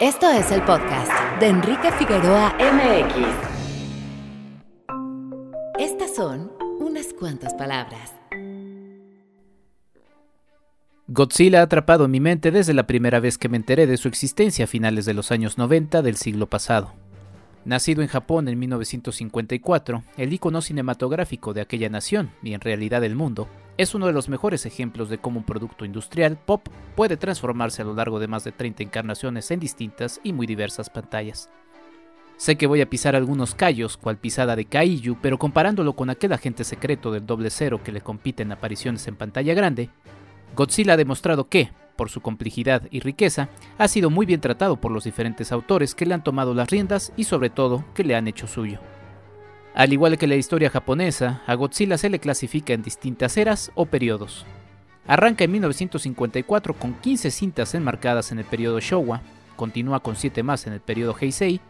Esto es el podcast de Enrique Figueroa MX. Estas son unas cuantas palabras. Godzilla ha atrapado mi mente desde la primera vez que me enteré de su existencia a finales de los años 90 del siglo pasado. Nacido en Japón en 1954, el icono cinematográfico de aquella nación y en realidad del mundo, es uno de los mejores ejemplos de cómo un producto industrial pop puede transformarse a lo largo de más de 30 encarnaciones en distintas y muy diversas pantallas. Sé que voy a pisar algunos callos, cual pisada de Kaiju, pero comparándolo con aquel agente secreto del doble cero que le compite en apariciones en pantalla grande, Godzilla ha demostrado que, por su complejidad y riqueza, ha sido muy bien tratado por los diferentes autores que le han tomado las riendas y sobre todo que le han hecho suyo. Al igual que la historia japonesa, a Godzilla se le clasifica en distintas eras o periodos. Arranca en 1954 con 15 cintas enmarcadas en el periodo Showa, continúa con 7 más en el periodo Heisei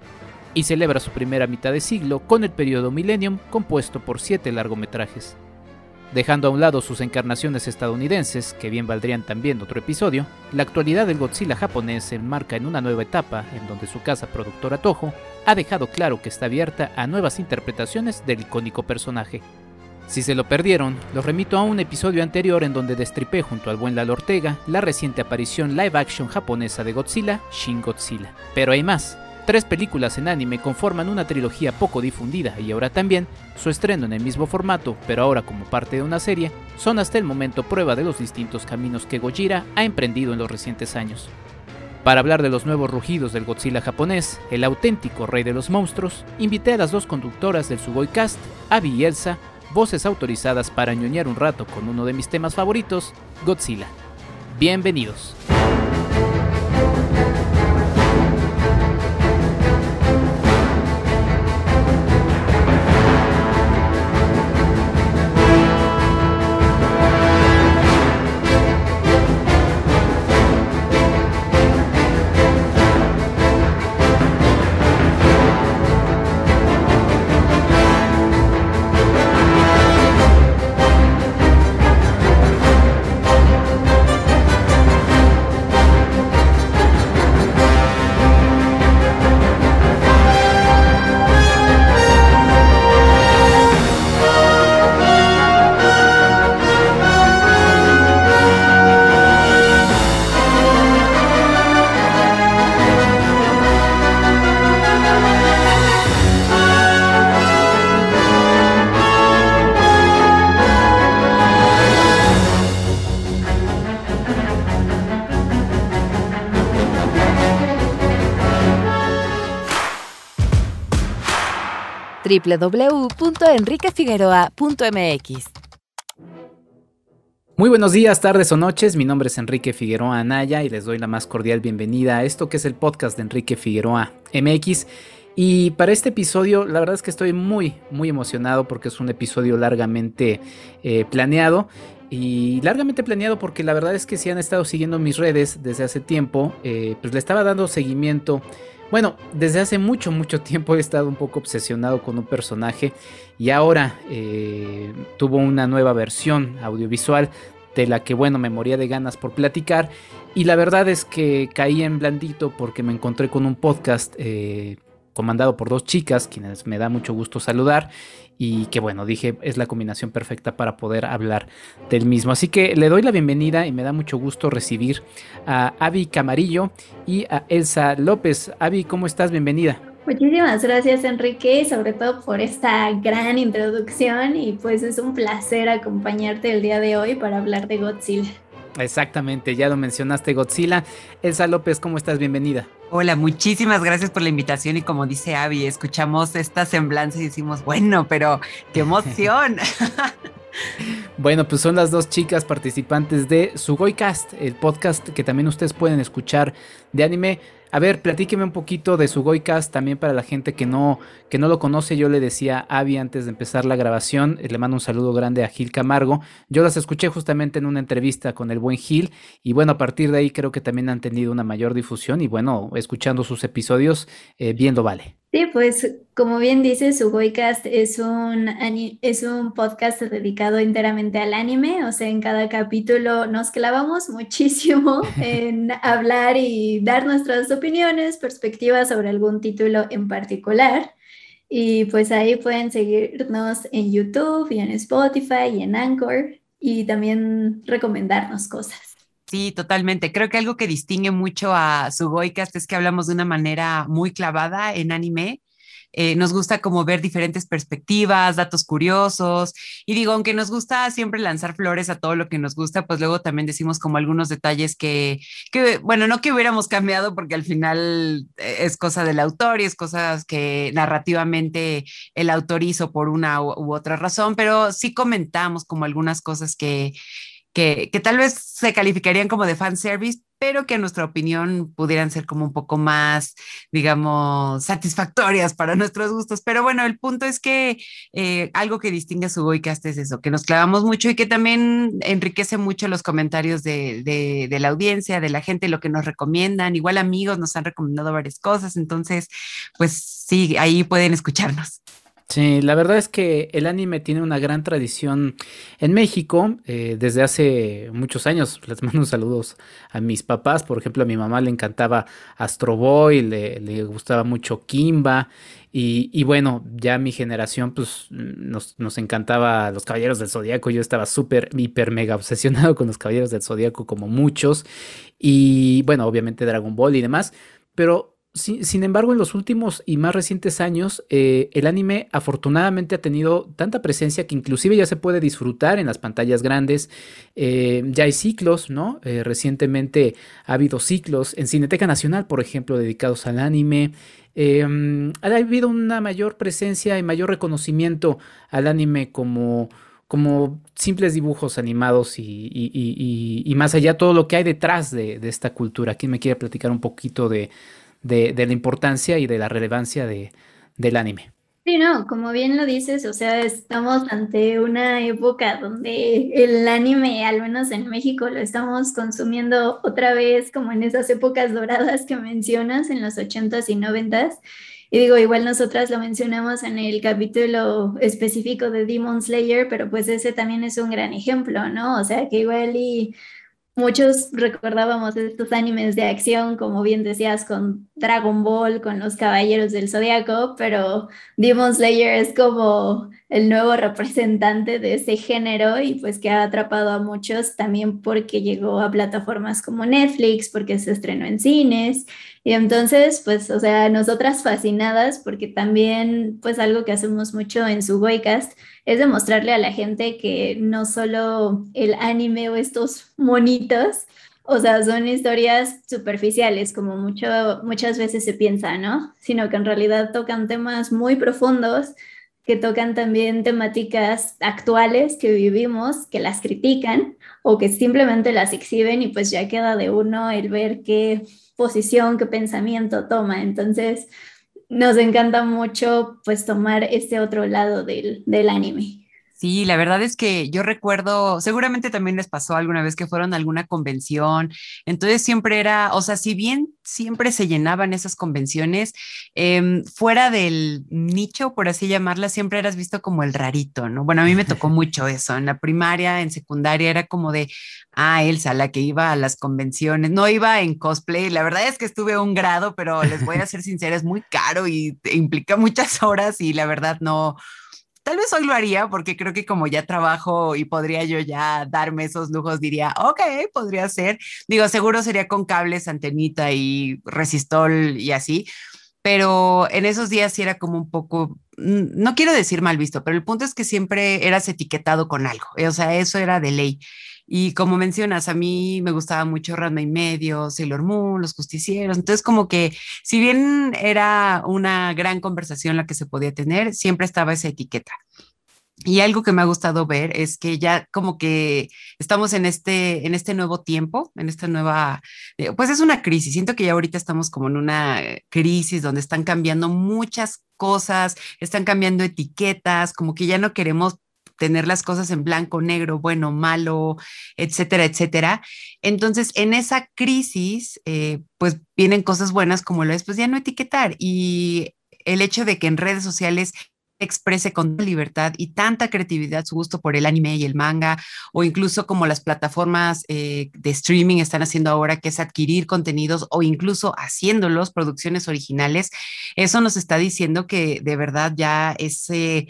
y celebra su primera mitad de siglo con el periodo Millennium compuesto por 7 largometrajes. Dejando a un lado sus encarnaciones estadounidenses, que bien valdrían también otro episodio, la actualidad del Godzilla japonés se enmarca en una nueva etapa en donde su casa productora Toho ha dejado claro que está abierta a nuevas interpretaciones del icónico personaje. Si se lo perdieron, los remito a un episodio anterior en donde destripé junto al buen Lalo Ortega la reciente aparición live action japonesa de Godzilla, Shin Godzilla. Pero hay más, Tres películas en anime conforman una trilogía poco difundida y ahora también su estreno en el mismo formato, pero ahora como parte de una serie, son hasta el momento prueba de los distintos caminos que Gojira ha emprendido en los recientes años. Para hablar de los nuevos rugidos del Godzilla japonés, el auténtico rey de los monstruos, invité a las dos conductoras del Sugoi Cast, Abby y Elsa, voces autorizadas para ñoñar un rato con uno de mis temas favoritos, Godzilla. Bienvenidos. www.enriquefigueroa.mx. Muy buenos días, tardes o noches. Mi nombre es Enrique Figueroa Anaya y les doy la más cordial bienvenida a esto que es el podcast de Enrique Figueroa MX. Y para este episodio, la verdad es que estoy muy, muy emocionado porque es un episodio largamente eh, planeado. Y largamente planeado porque la verdad es que si han estado siguiendo mis redes desde hace tiempo, eh, pues le estaba dando seguimiento bueno, desde hace mucho, mucho tiempo he estado un poco obsesionado con un personaje y ahora eh, tuvo una nueva versión audiovisual de la que, bueno, me moría de ganas por platicar. Y la verdad es que caí en blandito porque me encontré con un podcast eh, comandado por dos chicas, quienes me da mucho gusto saludar y que bueno, dije es la combinación perfecta para poder hablar del mismo. Así que le doy la bienvenida y me da mucho gusto recibir a Avi Camarillo y a Elsa López. Avi, ¿cómo estás? Bienvenida. Muchísimas gracias Enrique, sobre todo por esta gran introducción y pues es un placer acompañarte el día de hoy para hablar de Godzilla. Exactamente, ya lo mencionaste Godzilla. Elsa López, ¿cómo estás? Bienvenida. Hola, muchísimas gracias por la invitación y como dice Avi, escuchamos esta semblanza y decimos, bueno, pero qué emoción. Bueno, pues son las dos chicas participantes de Sugoicast, el podcast que también ustedes pueden escuchar de anime. A ver, platíqueme un poquito de su Goicast también para la gente que no, que no lo conoce. Yo le decía a Avi antes de empezar la grabación, le mando un saludo grande a Gil Camargo. Yo las escuché justamente en una entrevista con el buen Gil y bueno, a partir de ahí creo que también han tenido una mayor difusión y bueno, escuchando sus episodios, eh, bien lo vale. Sí, pues como bien dice, Sugoi-cast es un, es un podcast dedicado enteramente al anime, o sea, en cada capítulo nos clavamos muchísimo en hablar y dar nuestras opiniones, perspectivas sobre algún título en particular. Y pues ahí pueden seguirnos en YouTube y en Spotify y en Anchor y también recomendarnos cosas. Sí, totalmente. Creo que algo que distingue mucho a Sugoicast es que hablamos de una manera muy clavada en anime. Eh, nos gusta como ver diferentes perspectivas, datos curiosos. Y digo, aunque nos gusta siempre lanzar flores a todo lo que nos gusta, pues luego también decimos como algunos detalles que, que bueno, no que hubiéramos cambiado porque al final eh, es cosa del autor y es cosas que narrativamente el autor hizo por una u otra razón, pero sí comentamos como algunas cosas que que, tal vez se calificarían como de fan service, pero que en nuestra opinión pudieran ser como un poco más, digamos, satisfactorias para nuestros gustos. Pero bueno, el punto es que eh, algo que distingue a Sugoicast es eso, que nos clavamos mucho y que también enriquece mucho los comentarios de, de, la audiencia, de la gente, lo que nos recomiendan. Igual amigos nos han recomendado varias cosas, entonces, pues sí, ahí pueden escucharnos. Sí, la verdad es que el anime tiene una gran tradición en México eh, desde hace muchos años. Les mando saludos a mis papás. Por ejemplo, a mi mamá le encantaba Astro Boy, le, gustaba mucho Kimba. Y, bueno, ya mi generación, pues nos, nos encantaba los Caballeros del Zodíaco. Yo estaba súper, hiper, mega obsesionado con los Caballeros del Zodíaco, como muchos. Y bueno, obviamente Dragon Ball y demás. Pero sin, embargo, en los últimos y más recientes años, eh, el anime afortunadamente ha tenido tanta presencia que inclusive ya se puede disfrutar en las pantallas grandes. Eh, ya hay ciclos, ¿no? Eh, recientemente ha habido ciclos en Cineteca Nacional, por ejemplo, dedicados al anime. ha habido una mayor presencia y mayor reconocimiento al anime como como simples dibujos animados y, más allá todo lo que hay detrás de, de esta cultura. ¿Quién me quiere platicar un poquito de, de, la importancia y de la relevancia de, del anime. Sí, no, como bien lo dices, o sea, estamos ante una época donde el anime, al menos en México, lo estamos consumiendo otra vez como en esas épocas doradas que mencionas, en los 80s y 90s. Y digo, igual nosotras lo mencionamos en el capítulo específico de Demon Slayer, pero pues ese también es un gran ejemplo, ¿no? O sea, que igual y Muchos recordábamos estos animes de acción, como bien decías, con Dragon Ball, con los Caballeros del Zodiaco, pero Demon Slayer es como el nuevo representante de ese género y pues que ha atrapado a muchos también porque llegó a plataformas como Netflix, porque se estrenó en cines. Y entonces, pues, o sea, nosotras fascinadas porque también, pues, algo que hacemos mucho en su Boycast es demostrarle a la gente que no solo el anime o estos monitos, o sea, son historias superficiales, como mucho, muchas veces se piensa, ¿no? Sino que en realidad tocan temas muy profundos, que tocan también temáticas actuales que vivimos, que las critican o que simplemente las exhiben y pues ya queda de uno el ver qué posición, qué pensamiento toma. Entonces, nos encanta mucho pues tomar este otro lado del, del anime. Sí, la verdad es que yo recuerdo, seguramente también les pasó alguna vez que fueron a alguna convención, entonces siempre era, o sea, si bien siempre se llenaban esas convenciones, em, fuera del nicho, por así llamarla, siempre eras visto como el rarito, ¿no? Bueno, a mí me tocó mucho eso, en la primaria, en secundaria, era como de, ah, Elsa, la que iba a las convenciones, no iba en cosplay, la verdad es que estuve un grado, pero les voy a ser sincera, es muy caro y implica muchas horas y la verdad no Tal vez hoy lo haría porque creo que como ya trabajo y podría yo ya darme esos lujos, diría, ok, podría ser. Digo, seguro sería con cables, antenita y resistol y así, pero en esos días sí era como un poco, no quiero decir mal visto, pero el punto es que siempre eras etiquetado con algo, o sea, eso era de ley. Y como mencionas, a mí me gustaba mucho Ranma y Medio, Sailor Moon, Los Justicieros. Entonces, como que si bien era una gran conversación la que se podía tener, siempre estaba esa etiqueta. Y algo que me ha gustado ver es que ya como que estamos en este, en este nuevo tiempo, en esta nueva, eh, pues es una crisis. Siento que ya ahorita estamos como en una crisis donde están cambiando muchas cosas, están cambiando etiquetas, como que ya no queremos tener las cosas en blanco, negro, bueno, malo, etcétera, etcétera. Entonces, en esa crisis, eh, pues vienen cosas buenas como lo es, pues ya no etiquetar. Y el hecho de que en redes sociales exprese con libertad y tanta creatividad su gusto por el anime y el manga, o incluso como las plataformas eh, de streaming están haciendo ahora, que es adquirir contenidos o incluso haciéndolos, producciones originales, eso nos está diciendo que de verdad ya ese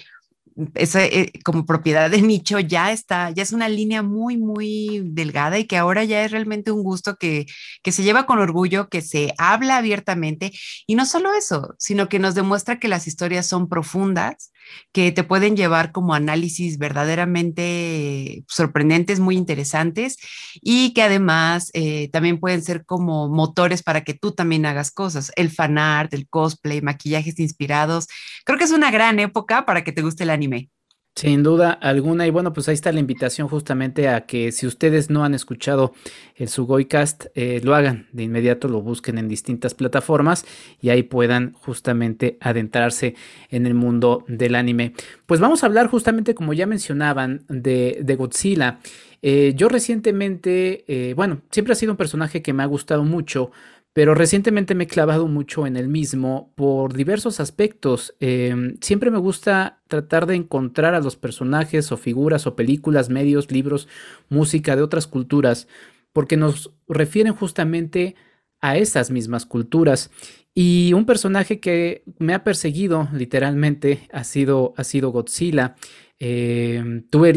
esa, eh, como propiedad de nicho ya está, ya es una línea muy, muy delgada y que ahora ya es realmente un gusto que, que se lleva con orgullo, que se habla abiertamente. Y no solo eso, sino que nos demuestra que las historias son profundas, que te pueden llevar como análisis verdaderamente sorprendentes, muy interesantes y que además eh, también pueden ser como motores para que tú también hagas cosas, el fan art, el cosplay, maquillajes inspirados. Creo que es una gran época para que te guste el anime. Sin duda alguna, y bueno, pues ahí está la invitación justamente a que si ustedes no han escuchado el Sugoicast, eh, lo hagan de inmediato, lo busquen en distintas plataformas y ahí puedan justamente adentrarse en el mundo del anime. Pues vamos a hablar justamente, como ya mencionaban, de, Godzilla. Eh, yo recientemente, eh, bueno, siempre ha sido un personaje que me ha gustado mucho, pero recientemente me he clavado mucho en el mismo por diversos aspectos. Em, siempre me gusta tratar de encontrar a los personajes o figuras o películas, medios, libros, música de otras culturas, porque nos refieren justamente a esas mismas culturas. Y un personaje que me ha perseguido literalmente ha sido, ha sido Godzilla. Em, tuve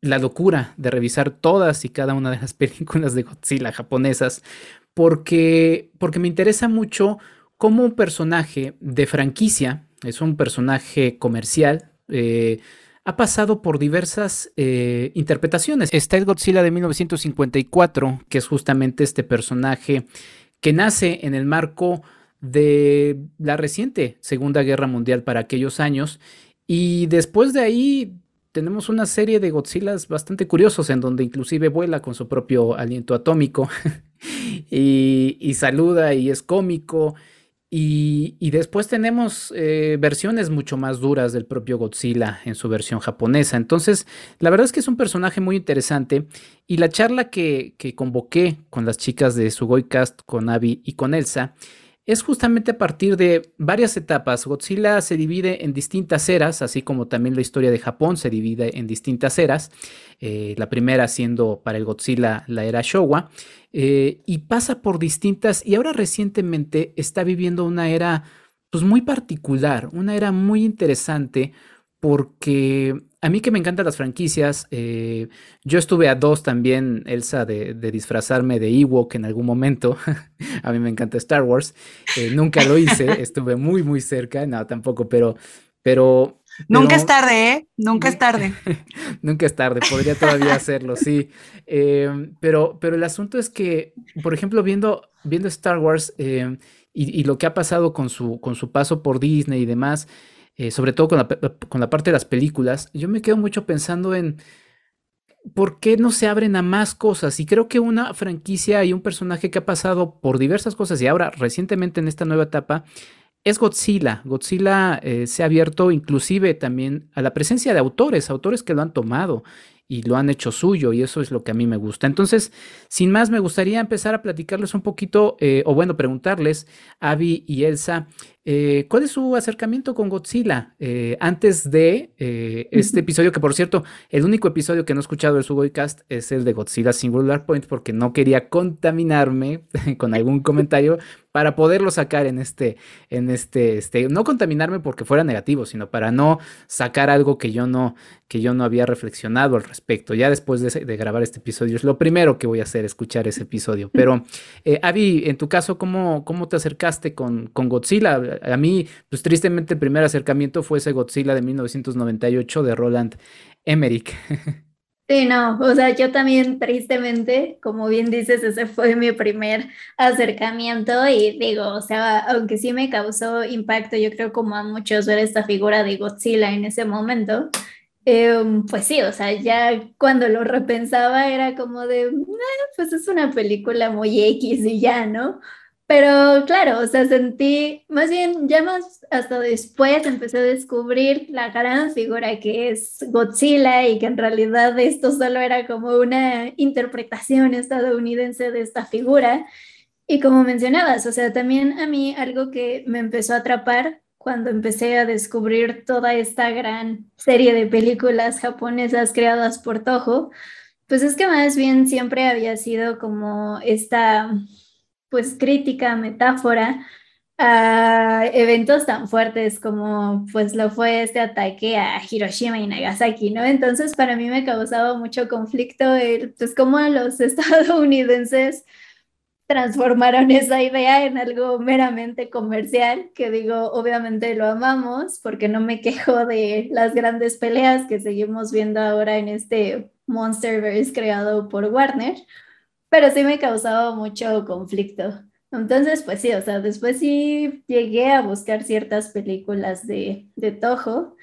la locura de revisar todas y cada una de las películas de Godzilla japonesas porque, porque me interesa mucho cómo un personaje de franquicia, es un personaje comercial, eh, ha pasado por diversas eh, interpretaciones. Está el Godzilla de 1954, que es justamente este personaje que nace en el marco de la reciente Segunda Guerra Mundial para aquellos años. Y después de ahí tenemos una serie de Godzillas bastante curiosos en donde inclusive vuela con su propio aliento atómico y, saluda y es cómico. Y, después tenemos eh, versiones mucho más duras del propio Godzilla en su versión japonesa. Entonces, la verdad es que es un personaje muy interesante. Y la charla que, que convoqué con las chicas de Sugoicast, con Abby y con Elsa, es justamente a partir de varias etapas. Godzilla se divide en distintas eras, así como también la historia de Japón se divide en distintas eras. Eh, la primera siendo para el Godzilla la era Showa, eh, y pasa por distintas, y ahora recientemente está viviendo una era pues muy particular, una era muy interesante porque a mí que me encantan las franquicias, eh, yo estuve a dos también, Elsa, de, disfrazarme de Ewok en algún momento. a mí me encanta Star Wars. Eh, nunca lo hice, estuve muy, muy cerca, no, tampoco, pero... pero Nunca es tarde, ¿eh? Nunca es tarde. Nunca es tarde, podría todavía hacerlo, sí. Eh, pero, pero el asunto es que, por ejemplo, viendo, viendo Star Wars y, y, lo que ha pasado con su, con su paso por Disney y demás, eh, sobre todo con la, parte de las películas, yo me quedo mucho pensando en por qué no se abren a más cosas. Y creo que una franquicia y un personaje que ha pasado por diversas cosas y ahora recientemente en esta nueva etapa es Godzilla. Godzilla eh, se ha abierto inclusive también a la presencia de autores, autores que lo han tomado y lo han hecho suyo y eso es lo que a mí me gusta. Entonces, sin más, me gustaría empezar a platicarles un poquito, eh, o bueno, preguntarles, Avi y Elsa, eh, ¿cuál es su acercamiento con Godzilla? Eh, antes de este episodio, que por cierto, el único episodio que no he escuchado del Sugoicast es el de Godzilla Singular Point, porque no quería contaminarme con algún comentario para poderlo sacar en este, en este, este, no contaminarme porque fuera negativo, sino para no sacar algo que yo no, que yo no había reflexionado al respecto. Ya después de, grabar este episodio, es lo primero que voy a hacer, escuchar ese episodio. Pero, eh, Avi, en tu caso, ¿cómo, cómo te acercaste con, con Godzilla? A mí, pues tristemente el primer acercamiento fue ese Godzilla de 1998 de Roland Emmerich. Sí, no, o sea, yo también tristemente, como bien dices, ese fue mi primer acercamiento y digo, o sea, aunque sí me causó impacto, yo creo como a muchos ver esta figura de Godzilla en ese momento, em, pues sí, o sea, ya cuando lo repensaba era como de, pues es una película muy X y ya, ¿no? Pero claro, o sea, sentí, más bien, ya más hasta después empecé a descubrir la gran figura que es Godzilla y que en realidad esto solo era como una interpretación estadounidense de esta figura. Y como mencionabas, o sea, también a mí algo que me empezó a atrapar cuando empecé a descubrir toda esta gran serie de películas japonesas creadas por Toho, pues es que más bien siempre había sido como esta, pues crítica, metáfora a eventos tan fuertes como pues lo fue este ataque a Hiroshima y Nagasaki, ¿no? Entonces para mí me causaba mucho conflicto el, pues cómo los estadounidenses transformaron esa idea en algo meramente comercial, que digo, obviamente lo amamos, porque no me quejo de las grandes peleas que seguimos viendo ahora en este Monsterverse creado por Warner, pero sí me causaba mucho conflicto. Entonces, pues sí, o sea, después sí llegué a buscar ciertas películas de, de Toho.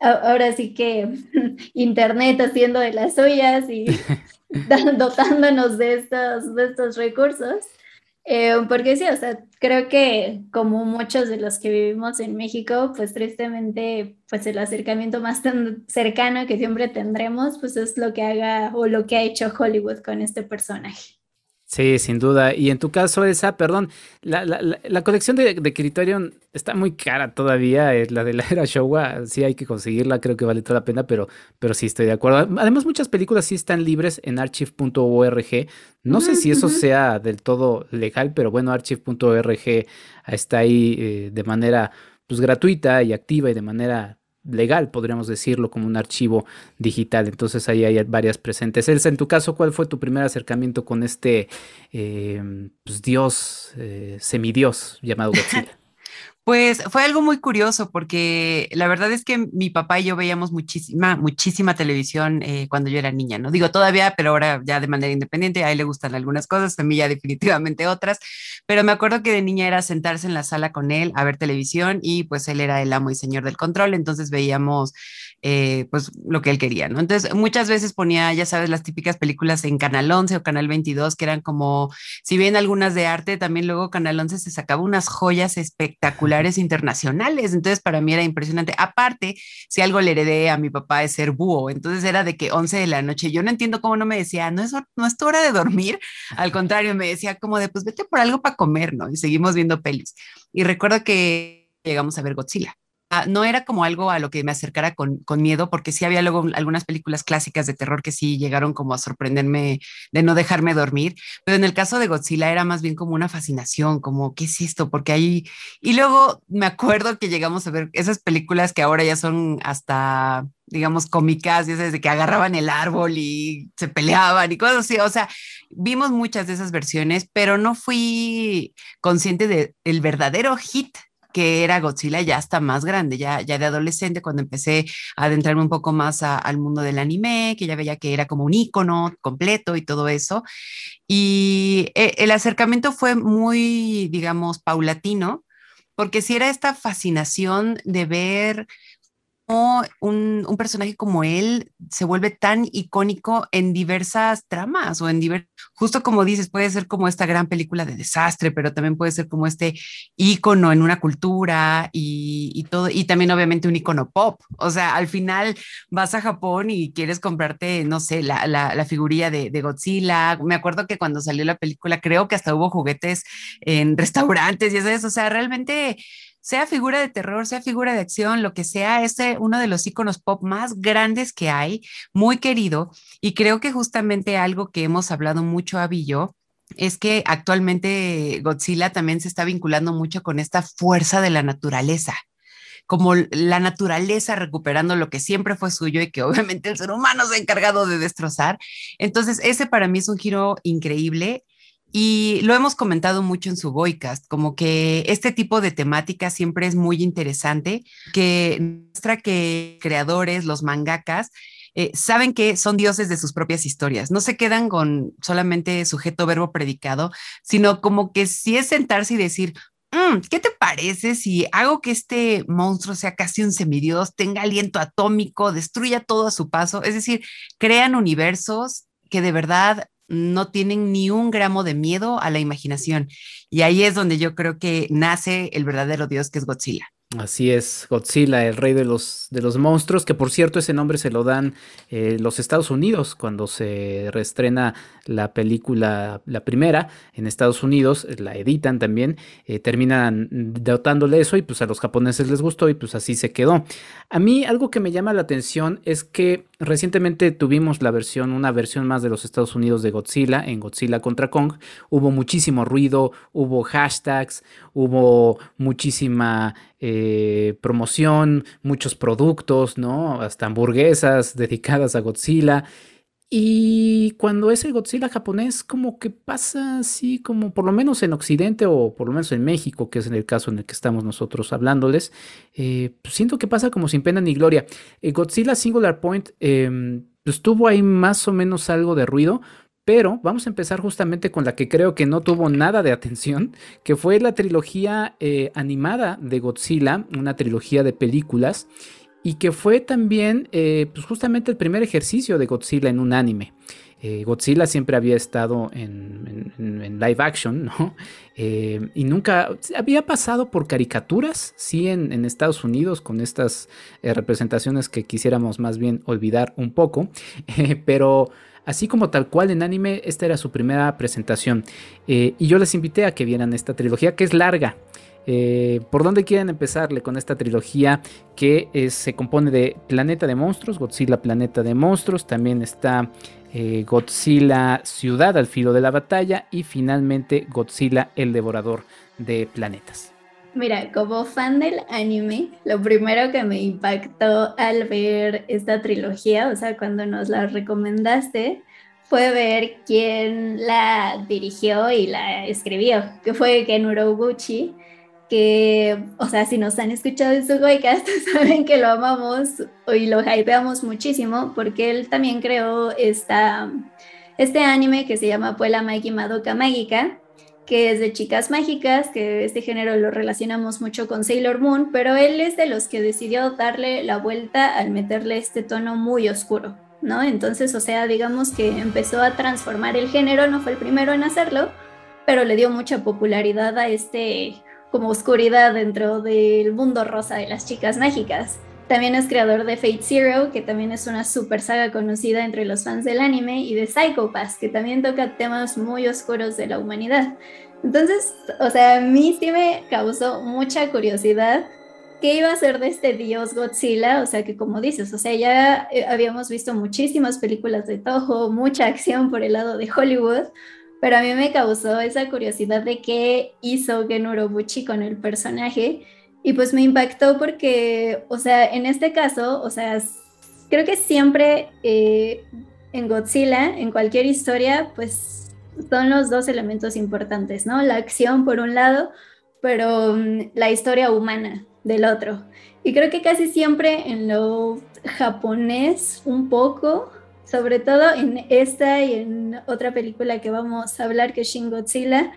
Ahora sí que Internet haciendo de las suyas y dotándonos de estos, de estos recursos. Eh, porque sí, o sea, creo que como muchos de los que vivimos en México, pues tristemente, pues el acercamiento más cercano que siempre tendremos, pues es lo que haga o lo que ha hecho Hollywood con este personaje. Sí, sin duda. Y en tu caso, esa, perdón, la, la, la colección de, de, Criterion está muy cara todavía. Es la de la era Showa, sí hay que conseguirla, creo que vale toda la pena, pero, pero sí estoy de acuerdo. Además, muchas películas sí están libres en archive.org. No sé si eso sea del todo legal, pero bueno, archive.org está ahí eh, de manera pues gratuita y activa y de manera legal, podríamos decirlo, como un archivo digital. Entonces ahí hay varias presentes. Elsa, en tu caso, ¿cuál fue tu primer acercamiento con este eh, pues, dios, eh, semidios llamado Godzilla? Pues fue algo muy curioso porque la verdad es que mi papá y yo veíamos muchísima, muchísima televisión eh, cuando yo era niña, ¿no? Digo todavía, pero ahora ya de manera independiente, a él le gustan algunas cosas, a mí ya definitivamente otras, pero me acuerdo que de niña era sentarse en la sala con él a ver televisión y pues él era el amo y señor del control, entonces veíamos eh, pues lo que él quería, ¿no? Entonces muchas veces ponía, ya sabes, las típicas películas en Canal 11 o Canal 22 que eran como, si bien algunas de arte, también luego Canal 11 se sacaba unas joyas espectaculares internacionales, entonces para mí era impresionante. Aparte, si algo le heredé a mi papá es ser búho, entonces era de que 11 de la noche, yo no entiendo cómo no me decía, no es, no es tu hora de dormir, al contrario, me decía como de, pues vete por algo para comer, ¿no? Y seguimos viendo pelis. Y recuerdo que llegamos a ver Godzilla. Ah, no era como algo a lo que me acercara con, con, miedo, porque sí había luego algunas películas clásicas de terror que sí llegaron como a sorprenderme de no dejarme dormir, pero en el caso de Godzilla era más bien como una fascinación, como, ¿qué es esto? Porque ahí, y luego me acuerdo que llegamos a ver esas películas que ahora ya son hasta digamos, cómicas, ya sabes, de que agarraban el árbol y se peleaban y cosas así. O sea, vimos muchas de esas versiones, pero no fui consciente del el verdadero hit que era Godzilla ya hasta más grande, ya, ya de adolescente, cuando empecé a adentrarme un poco más al mundo del anime, que ya veía que era como un icono completo y todo eso. Y eh, el acercamiento fue muy, digamos, paulatino, porque si era esta fascinación de ver un, un, personaje como él se vuelve tan icónico en diversas tramas o en diversas, justo como dices, puede ser como esta gran película de desastre, pero también puede ser como este icono en una cultura y, y todo, y también obviamente un icono pop. O sea, al final vas a Japón y quieres comprarte, no sé, la, la, la figurilla de, de, Godzilla. Me acuerdo que cuando salió la película, creo que hasta hubo juguetes en restaurantes y eso, o sea, realmente sea figura de terror, sea figura de acción, lo que sea, es uno de los iconos pop más grandes que hay, muy querido, y creo que justamente algo que hemos hablado mucho a yo es que actualmente Godzilla también se está vinculando mucho con esta fuerza de la naturaleza como la naturaleza recuperando lo que siempre fue suyo y que obviamente el ser humano se ha encargado de destrozar. Entonces, ese para mí es un giro increíble y lo hemos comentado mucho en su Boycast, como que este tipo de temática siempre es muy interesante, que muestra que creadores, los mangakas, eh, saben que son dioses de sus propias historias, no se quedan con solamente sujeto, verbo, predicado, sino como que si es sentarse y decir, mm, ¿qué te parece si hago que este monstruo sea casi un semidios, tenga aliento atómico, destruya todo a su paso? Es decir, crean universos que de verdad no tienen ni un gramo de miedo a la imaginación. Y ahí es donde yo creo que nace el verdadero dios que es Godzilla. Así es, Godzilla, el rey de los, de los monstruos, que por cierto ese nombre se lo dan eh, los Estados Unidos cuando se reestrena la película, la primera, en Estados Unidos, la editan también, eh, terminan dotándole eso y pues a los japoneses les gustó y pues así se quedó. A mí algo que me llama la atención es que recientemente tuvimos la versión, una versión más de los Estados Unidos de Godzilla, en Godzilla contra Kong, hubo muchísimo ruido, hubo hashtags, hubo muchísima eh, promoción, muchos productos, ¿no? Hasta hamburguesas dedicadas a Godzilla. Y cuando es el Godzilla japonés, como que pasa así, como por lo menos en Occidente o por lo menos en México, que es en el caso en el que estamos nosotros hablándoles, eh, pues siento que pasa como sin pena ni gloria. El Godzilla Singular Point em, pues tuvo ahí más o menos algo de ruido, pero vamos a empezar justamente con la que creo que no tuvo nada de atención, que fue la trilogía eh, animada de Godzilla, una trilogía de películas, y que fue también eh, pues justamente el primer ejercicio de Godzilla en un anime. Eh, Godzilla siempre había estado en, live action, ¿no? y nunca había pasado por caricaturas, sí, en, Estados Unidos, con estas representaciones que quisiéramos más bien olvidar un poco, pero Así como tal cual en anime, esta era su primera presentación. Eh, y yo les invité a que vieran esta trilogía que es larga. Eh, ¿Por dónde quieren empezarle con esta trilogía que se compone de Planeta de Monstruos, Godzilla Planeta de Monstruos, también está eh, Godzilla Ciudad al filo de la batalla y finalmente Godzilla el Devorador de Planetas? Mira, como fan del anime, lo primero que me impactó al ver esta trilogía, o sea, cuando nos la recomendaste, fue ver quién la dirigió y la escribió, que fue Ken Urobuchi, que, o sea, si nos han escuchado en su podcast, saben que lo amamos y lo hypeamos muchísimo, porque él también creó esta, este anime que se llama Puela Maiki Madoka Mágica, que es de chicas mágicas, que este género lo relacionamos mucho con Sailor Moon, pero él es de los que decidió darle la vuelta al meterle este tono muy oscuro, ¿no? Entonces, o sea, digamos que empezó a transformar el género, no fue el primero en hacerlo, pero le dio mucha popularidad a este como oscuridad dentro del mundo rosa de las chicas mágicas. También es creador de Fate Zero, que también es una super saga conocida entre los fans del anime, y de Psycho Pass, que también toca temas muy oscuros de la humanidad. Entonces, o sea, a mí sí me causó mucha curiosidad qué iba a ser de este dios Godzilla, o sea, que como dices, o sea, ya eh, habíamos visto muchísimas películas de Toho, mucha acción por el lado de Hollywood, pero a mí me causó esa curiosidad de qué hizo Genuro Buchi con el personaje y pues me impactó porque, o sea, en este caso, o sea, creo que siempre eh, en Godzilla, en cualquier historia, pues son los dos elementos importantes, ¿no? La acción por un lado, pero mm, la historia humana del otro. Y creo que casi siempre en lo japonés un poco, sobre todo en esta y en otra película que vamos a hablar, que es Shin Godzilla,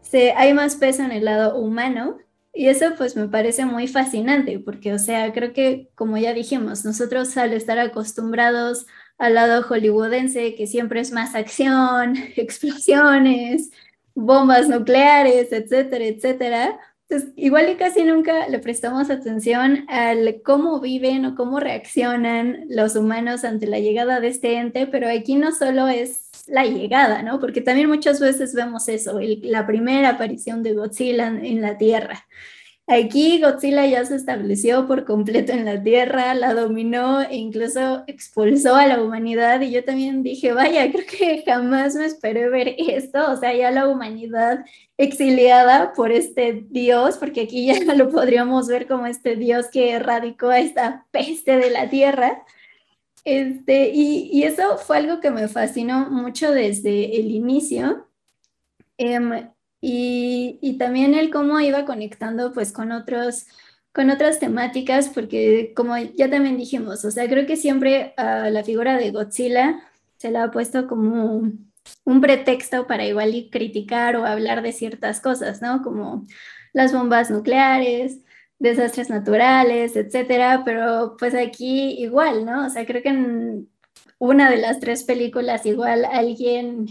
se, hay más peso en el lado humano y eso pues me parece muy fascinante porque, o sea, creo que como ya dijimos, nosotros al estar acostumbrados al lado hollywoodense, que siempre es más acción, explosiones, bombas nucleares, etcétera, etcétera, pues igual y casi nunca le prestamos atención al cómo viven o cómo reaccionan los humanos ante la llegada de este ente, pero aquí no solo es la llegada, ¿no? Porque también muchas veces vemos eso, la primera aparición de Godzilla en la Tierra. Aquí Godzilla ya se estableció por completo en la Tierra, la dominó e incluso expulsó a la humanidad y yo también dije, vaya, creo que jamás me esperé ver esto, o sea, ya la humanidad exiliada por este dios, porque aquí ya lo podríamos ver como este dios que erradicó esta peste de la Tierra. Este, y, eso fue algo que me fascinó mucho desde el inicio. Em, y, también el cómo iba conectando pues con otros con otras temáticas, porque como ya también dijimos, o sea, creo que siempre a la figura de Godzilla se la ha puesto como un pretexto para igual y criticar o hablar de ciertas cosas, ¿no? Como las bombas nucleares, desastres naturales, etcétera, pero pues aquí igual, ¿no? O sea, creo que en una de las tres películas igual alguien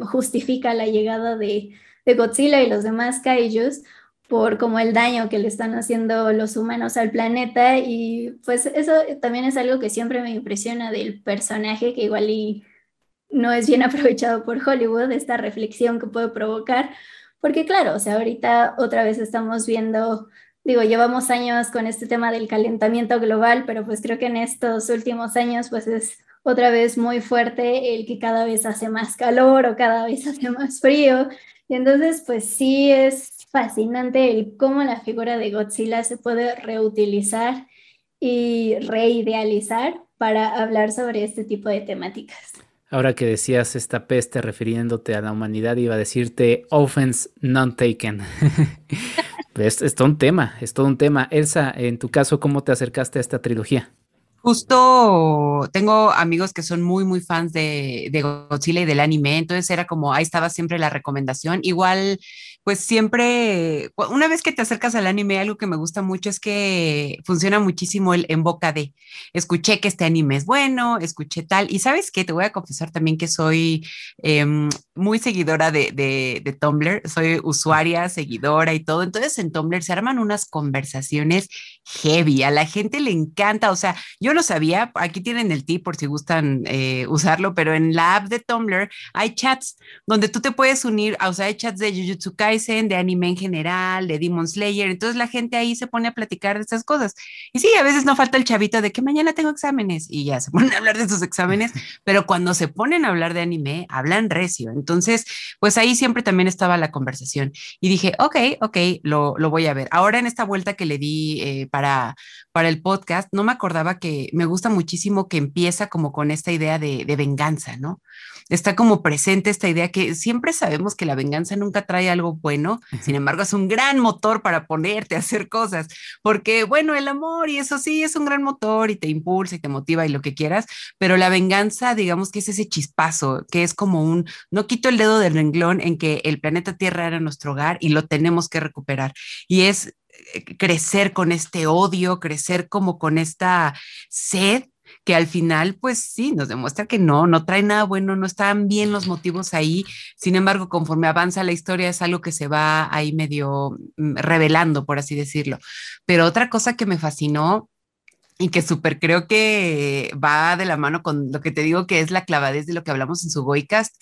justifica la llegada de, Godzilla y los demás kaijus por como el daño que le están haciendo los humanos al planeta y pues eso también es algo que siempre me impresiona del personaje que igual y no es bien aprovechado por Hollywood, esta reflexión que puede provocar, porque claro, o sea, ahorita otra vez estamos viendo, digo, llevamos años con este tema del calentamiento global, pero pues creo que en estos últimos años pues es otra vez muy fuerte el que cada vez hace más calor o cada vez hace más frío. Y entonces, pues sí es fascinante el cómo la figura de Godzilla se puede reutilizar y reidealizar para hablar sobre este tipo de temáticas. Ahora que decías esta peste refiriéndote a la humanidad, iba a decirte offense non taken. es, todo un tema, es todo un tema. Elsa, en tu caso, ¿cómo te acercaste a esta trilogía? Justo tengo amigos que son muy, muy fans de, de, Godzilla y del anime, entonces era como, ahí estaba siempre la recomendación. Igual pues siempre, una vez que te acercas al anime, algo que me gusta mucho es que funciona muchísimo el en boca de, escuché que este anime es bueno, escuché tal, y sabes qué, te voy a confesar también que soy em, muy seguidora de, de, Tumblr, soy usuaria, seguidora y todo, entonces en Tumblr se arman unas conversaciones heavy, a la gente le encanta, o sea, yo no sabía, aquí tienen el tip por si gustan eh, usarlo, pero en la app de Tumblr hay chats donde tú te puedes unir, o sea, hay chats de Jujutsu De anime en general, de Demon Slayer. Entonces la gente ahí se pone a platicar de estas cosas. Y sí, a veces no falta el chavito de que mañana tengo exámenes y ya se ponen a hablar de sus exámenes, pero cuando se ponen a hablar de anime, hablan recio. Entonces, pues ahí siempre también estaba la conversación. Y dije, ok, ok, lo, lo voy a ver. Ahora en esta vuelta que le di eh, para, para el podcast, no me acordaba que me gusta muchísimo que empieza como con esta idea de, de venganza, ¿no? Está como presente esta idea que siempre sabemos que la venganza nunca trae algo bueno, sin embargo es un gran motor para ponerte a hacer cosas, porque bueno, el amor y eso sí es un gran motor y te impulsa y te motiva y lo que quieras, pero la venganza, digamos que es ese chispazo, que es como un, no quito el dedo del renglón en que el planeta Tierra era nuestro hogar y lo tenemos que recuperar. Y es eh, crecer con este odio, crecer como con esta sed que al final, pues sí, nos demuestra que no, no trae nada bueno, no están bien los motivos ahí. Sin embargo, conforme avanza la historia, es algo que se va ahí medio mm, revelando, por así decirlo. Pero otra cosa que me fascinó y que súper creo que va de la mano con lo que te digo que es la clavadez de lo que hablamos en su Boycast,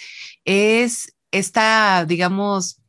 es esta, digamos,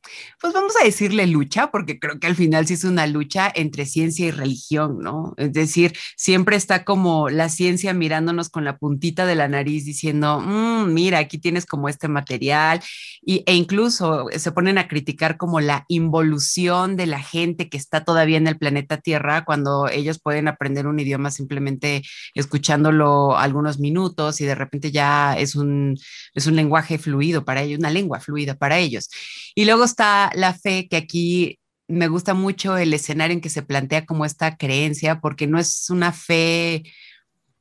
pues vamos a decirle lucha, porque creo que al final sí es una lucha entre ciencia y religión, ¿no? Es decir, siempre está como la ciencia mirándonos con la puntita de la nariz diciendo, mm, mira, aquí tienes como este material, y, e incluso se ponen a criticar como la involución de la gente que está todavía en el planeta Tierra cuando ellos pueden aprender un idioma simplemente escuchándolo algunos minutos y de repente ya es un, es un lenguaje fluido para ellos, una lengua fluida para ellos. Y luego está la fe, que aquí me gusta mucho el escenario en que se plantea como esta creencia, porque no es una fe,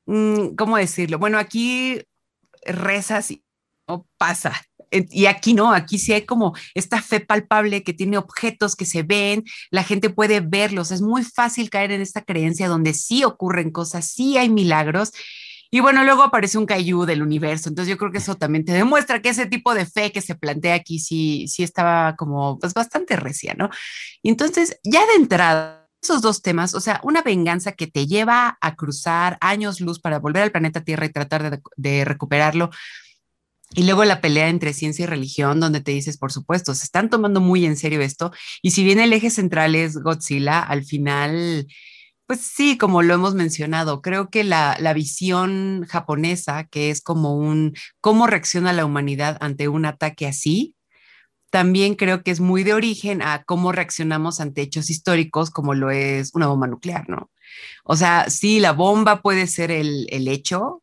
mm, ¿cómo decirlo? Bueno, aquí rezas y no pasa. Y aquí no, aquí sí hay como esta fe palpable que tiene objetos que se ven, la gente puede verlos, es muy fácil caer en esta creencia donde sí ocurren cosas, sí hay milagros y bueno, luego aparece un Caillou del universo. Entonces yo creo que eso también te demuestra que ese tipo de fe que se plantea aquí sí, sí estaba como pues bastante recia, ¿no? Y entonces ya de entrada, esos dos temas, o sea, una venganza que te lleva a cruzar años luz para volver al planeta Tierra y tratar de, de recuperarlo. Y luego la pelea entre ciencia y religión, donde te dices, por supuesto, se están tomando muy en serio esto. Y si bien el eje central es Godzilla, al final pues sí, como lo hemos mencionado, creo que la, visión japonesa, que es como un cómo reacciona la humanidad ante un ataque así, también creo que es muy de origen a cómo reaccionamos ante hechos históricos como lo es una bomba nuclear, ¿no? O sea, sí, la bomba puede ser el, el hecho,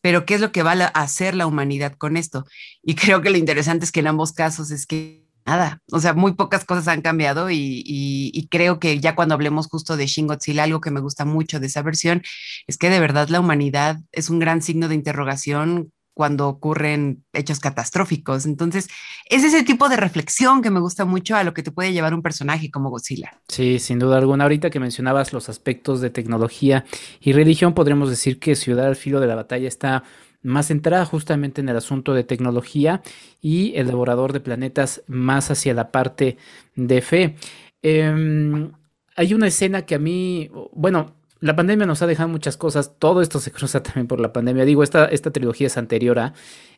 pero ¿qué es lo que va a hacer la humanidad con esto? Y creo que lo interesante es que en ambos casos es que nada, o sea, muy pocas cosas han cambiado y, creo que ya cuando hablemos justo de Shin Godzilla, algo que me gusta mucho de esa versión es que de verdad la humanidad es un gran signo de interrogación cuando ocurren hechos catastróficos. Entonces, es ese tipo de reflexión que me gusta mucho a lo que te puede llevar un personaje como Godzilla. Sí, sin duda alguna. Ahorita que mencionabas los aspectos de tecnología y religión, podríamos decir que Ciudad al filo de la batalla está más centrada justamente en el asunto de tecnología y el devorador de planetas más hacia la parte de fe. Em, hay una escena que a mí, bueno, la pandemia nos ha dejado muchas cosas, todo esto se cruza también por la pandemia. Digo, esta, esta trilogía es anterior a,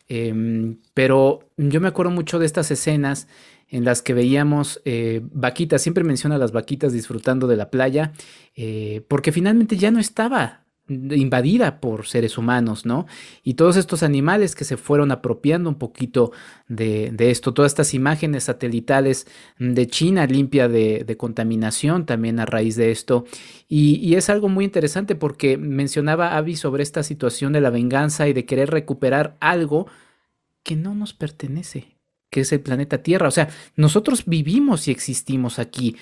em, pero yo me acuerdo mucho de estas escenas en las que veíamos eh, vaquitas, siempre menciona las vaquitas disfrutando de la playa, eh, porque finalmente ya no estaba invadida por seres humanos, ¿no? Y todos estos animales que se fueron apropiando un poquito de, esto, todas estas imágenes satelitales de China limpia de, contaminación también a raíz de esto. Y, es algo muy interesante porque mencionaba Avi sobre esta situación de la venganza y de querer recuperar algo que no nos pertenece, que es el planeta Tierra. O sea, nosotros vivimos y existimos aquí,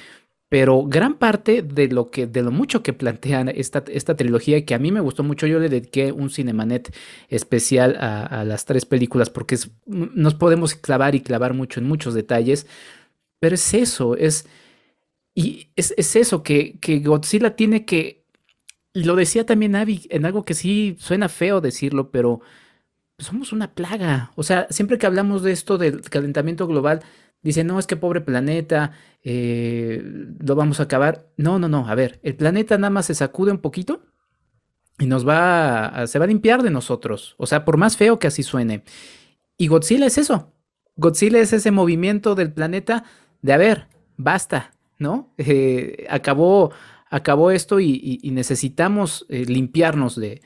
pero gran parte de lo que, de lo mucho que plantean esta, esta trilogía, que a mí me gustó mucho, yo le dediqué un Cinemanet especial a, las tres películas, porque nos podemos clavar y clavar mucho en muchos detalles, pero es eso, es, y es, eso, que, que Godzilla tiene que, lo decía también Avi, en algo que sí suena feo decirlo, pero somos una plaga, o sea, siempre que hablamos de esto del calentamiento global, Dice, no, es que pobre planeta, eh, lo vamos a acabar. No, no, no, a ver, el planeta nada más se sacude un poquito y nos va a, se va a limpiar de nosotros. O sea, por más feo que así suene. Y Godzilla es eso. Godzilla es ese movimiento del planeta de, a ver, basta, ¿no? Eh, acabó, acabó esto y, necesitamos eh, limpiarnos de,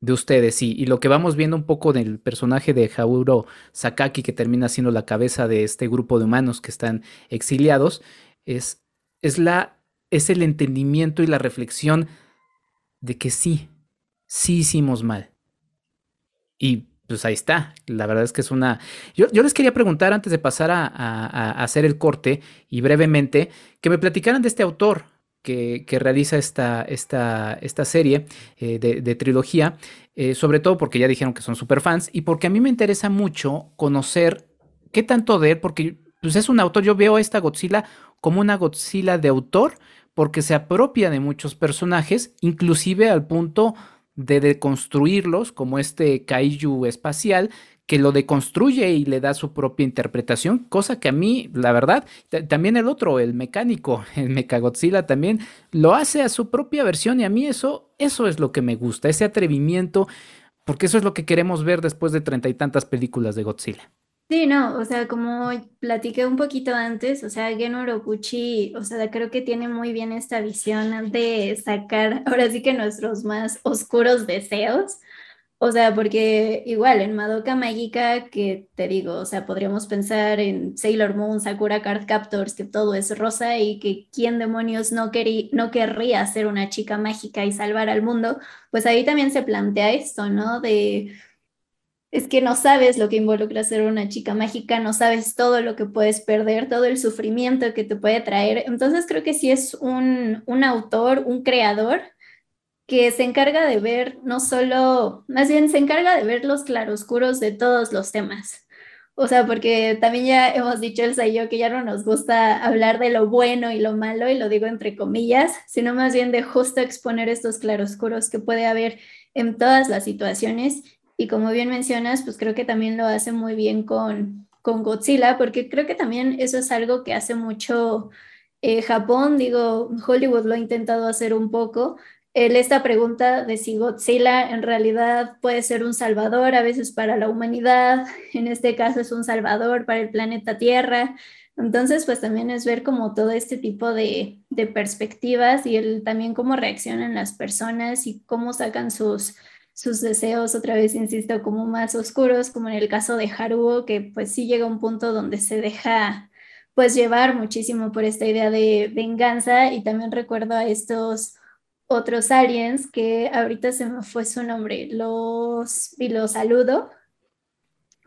de ustedes. Y, y, lo que vamos viendo un poco del personaje de Hauro Sakaki, que termina siendo la cabeza de este grupo de humanos que están exiliados, es, es, la, es el entendimiento y la reflexión de que sí, sí hicimos mal. Y pues ahí está. La verdad es que es una. Yo, yo les quería preguntar antes de pasar a, a, hacer el corte y brevemente que me platicaran de este autor que, realiza esta, esta, esta serie eh, de, trilogía, eh, sobre todo porque ya dijeron que son super fans y porque a mí me interesa mucho conocer qué tanto de él, porque pues es un autor, yo veo a esta Godzilla como una Godzilla de autor, porque se apropia de muchos personajes, inclusive al punto de deconstruirlos, como este kaiju espacial, que lo deconstruye y le da su propia interpretación, cosa que a mí, la verdad, también el otro, el mecánico, el Mechagodzilla también lo hace a su propia versión y a mí eso, eso es lo que me gusta, ese atrevimiento, porque eso es lo que queremos ver después de treinta y tantas películas de Godzilla. Sí, no, o sea, como platiqué un poquito antes, o sea, Gen Orokuchi, o sea, creo que tiene muy bien esta visión de sacar ahora sí que nuestros más oscuros deseos o sea, porque igual en Madoka Mágica, que te digo, o sea, podríamos pensar en Sailor Moon, Sakura Card Captors, que todo es rosa y que quién demonios no, no querría ser una chica mágica y salvar al mundo, pues ahí también se plantea esto, ¿no? De, es que no sabes lo que involucra ser una chica mágica, no sabes todo lo que puedes perder, todo el sufrimiento que te puede traer. Entonces creo que sí es un, un autor, un creador que se encarga de ver no solo, más bien se encarga de ver los claroscuros de todos los temas. O sea, porque también ya hemos dicho Elsa y yo que ya no nos gusta hablar de lo bueno y lo malo, y lo digo entre comillas, sino más bien de justo exponer estos claroscuros que puede haber en todas las situaciones. Y como bien mencionas, pues creo que también lo hace muy bien con, con Godzilla, porque creo que también eso es algo que hace mucho eh, Japón, digo, Hollywood lo ha intentado hacer un poco, esta pregunta de si Godzilla en realidad puede ser un salvador a veces para la humanidad, en este caso es un salvador para el planeta Tierra. Entonces, pues también es ver como todo este tipo de, perspectivas y también cómo reaccionan las personas y cómo sacan sus, sus deseos, otra vez, insisto, como más oscuros, como en el caso de Haruo, que pues sí llega a un punto donde se deja pues llevar muchísimo por esta idea de venganza y también recuerdo a estos otros aliens que ahorita se me fue su nombre, los, y los saludo,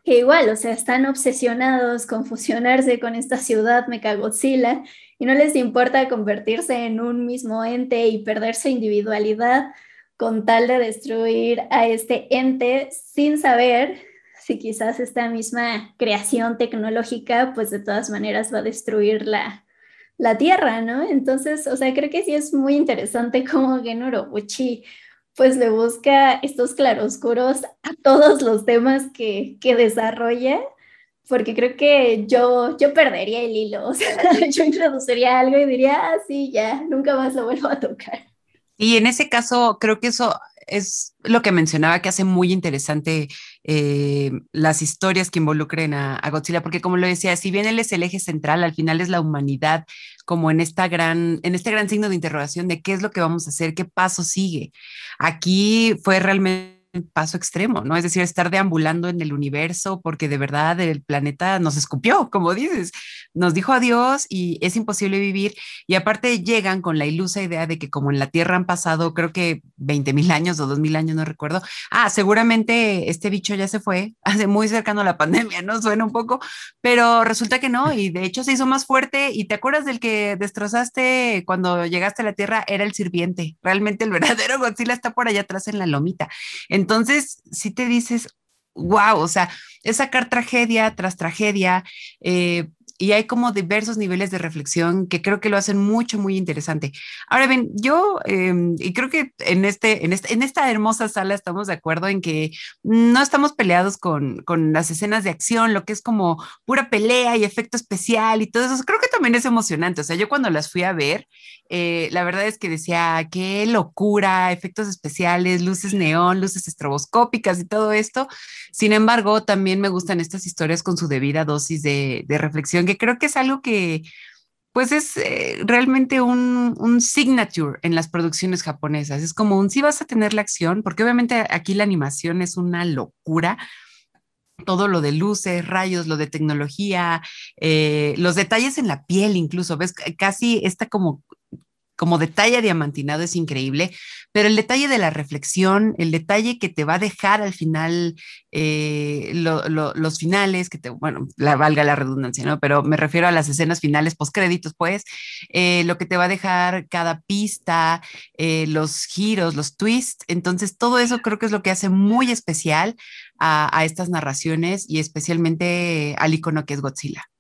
que igual, o sea, están obsesionados con fusionarse con esta ciudad Mechagodzilla y no les importa convertirse en un mismo ente y perder su individualidad con tal de destruir a este ente sin saber si quizás esta misma creación tecnológica, pues de todas maneras va a destruir la, la Tierra, ¿no? Entonces, o sea, creo que sí es muy interesante cómo Genoro Uchi pues le busca estos claroscuros a todos los temas que, que desarrolla porque creo que yo, yo perdería el hilo, o sea, yo introduciría algo y diría, ah, sí, ya, nunca más lo vuelvo a tocar. Y en ese caso, creo que eso es lo que mencionaba que hace muy interesante eh, las historias que involucren a, Godzilla, porque como lo decía, si bien él es el eje central, al final es la humanidad como en, esta gran, en este gran signo de interrogación de qué es lo que vamos a hacer, qué paso sigue. Aquí fue realmente paso extremo, ¿no? Es decir, estar deambulando en el universo porque de verdad el planeta nos escupió, como dices, nos dijo adiós y es imposible vivir. Y aparte llegan con la ilusa idea de que como en la Tierra han pasado, creo que 20 mil años o 2 mil años, no recuerdo, ah, seguramente este bicho ya se fue, hace muy cercano a la pandemia, ¿no? Suena un poco, pero resulta que no, y de hecho se hizo más fuerte. Y te acuerdas del que destrozaste cuando llegaste a la Tierra, era el sirviente. Realmente el verdadero Godzilla está por allá atrás en la lomita. Entonces, si te dices, wow, o sea, es sacar tragedia tras tragedia, eh, y hay como diversos niveles de reflexión que creo que lo hacen mucho, muy interesante. Ahora bien, yo, em, y creo que en, este, en, este, en esta hermosa sala estamos de acuerdo en que no estamos peleados con, con las escenas de acción, lo que es como pura pelea y efecto especial y todo eso. Creo que también es emocionante. O sea, yo cuando las fui a ver, eh, la verdad es que decía, qué locura, efectos especiales, luces neón, luces estroboscópicas y todo esto. Sin embargo, también me gustan estas historias con su debida dosis de, reflexión creo que es algo que pues es eh, realmente un, signature en las producciones japonesas. Es como un si vas a tener la acción, porque obviamente aquí la animación es una locura. Todo lo de luces, rayos, lo de tecnología, eh, los detalles en la piel incluso, ves casi esta como como detalle diamantinado es increíble, pero el detalle de la reflexión, el detalle que te va a dejar al final, eh, los finales, que te, bueno, la, valga la redundancia, ¿no? Pero me refiero a las escenas finales, postcréditos, pues, eh, lo que te va a dejar cada pista, eh, los giros, los twists. Entonces, todo eso creo que es lo que hace muy especial a, a estas narraciones y especialmente al icono que es Godzilla.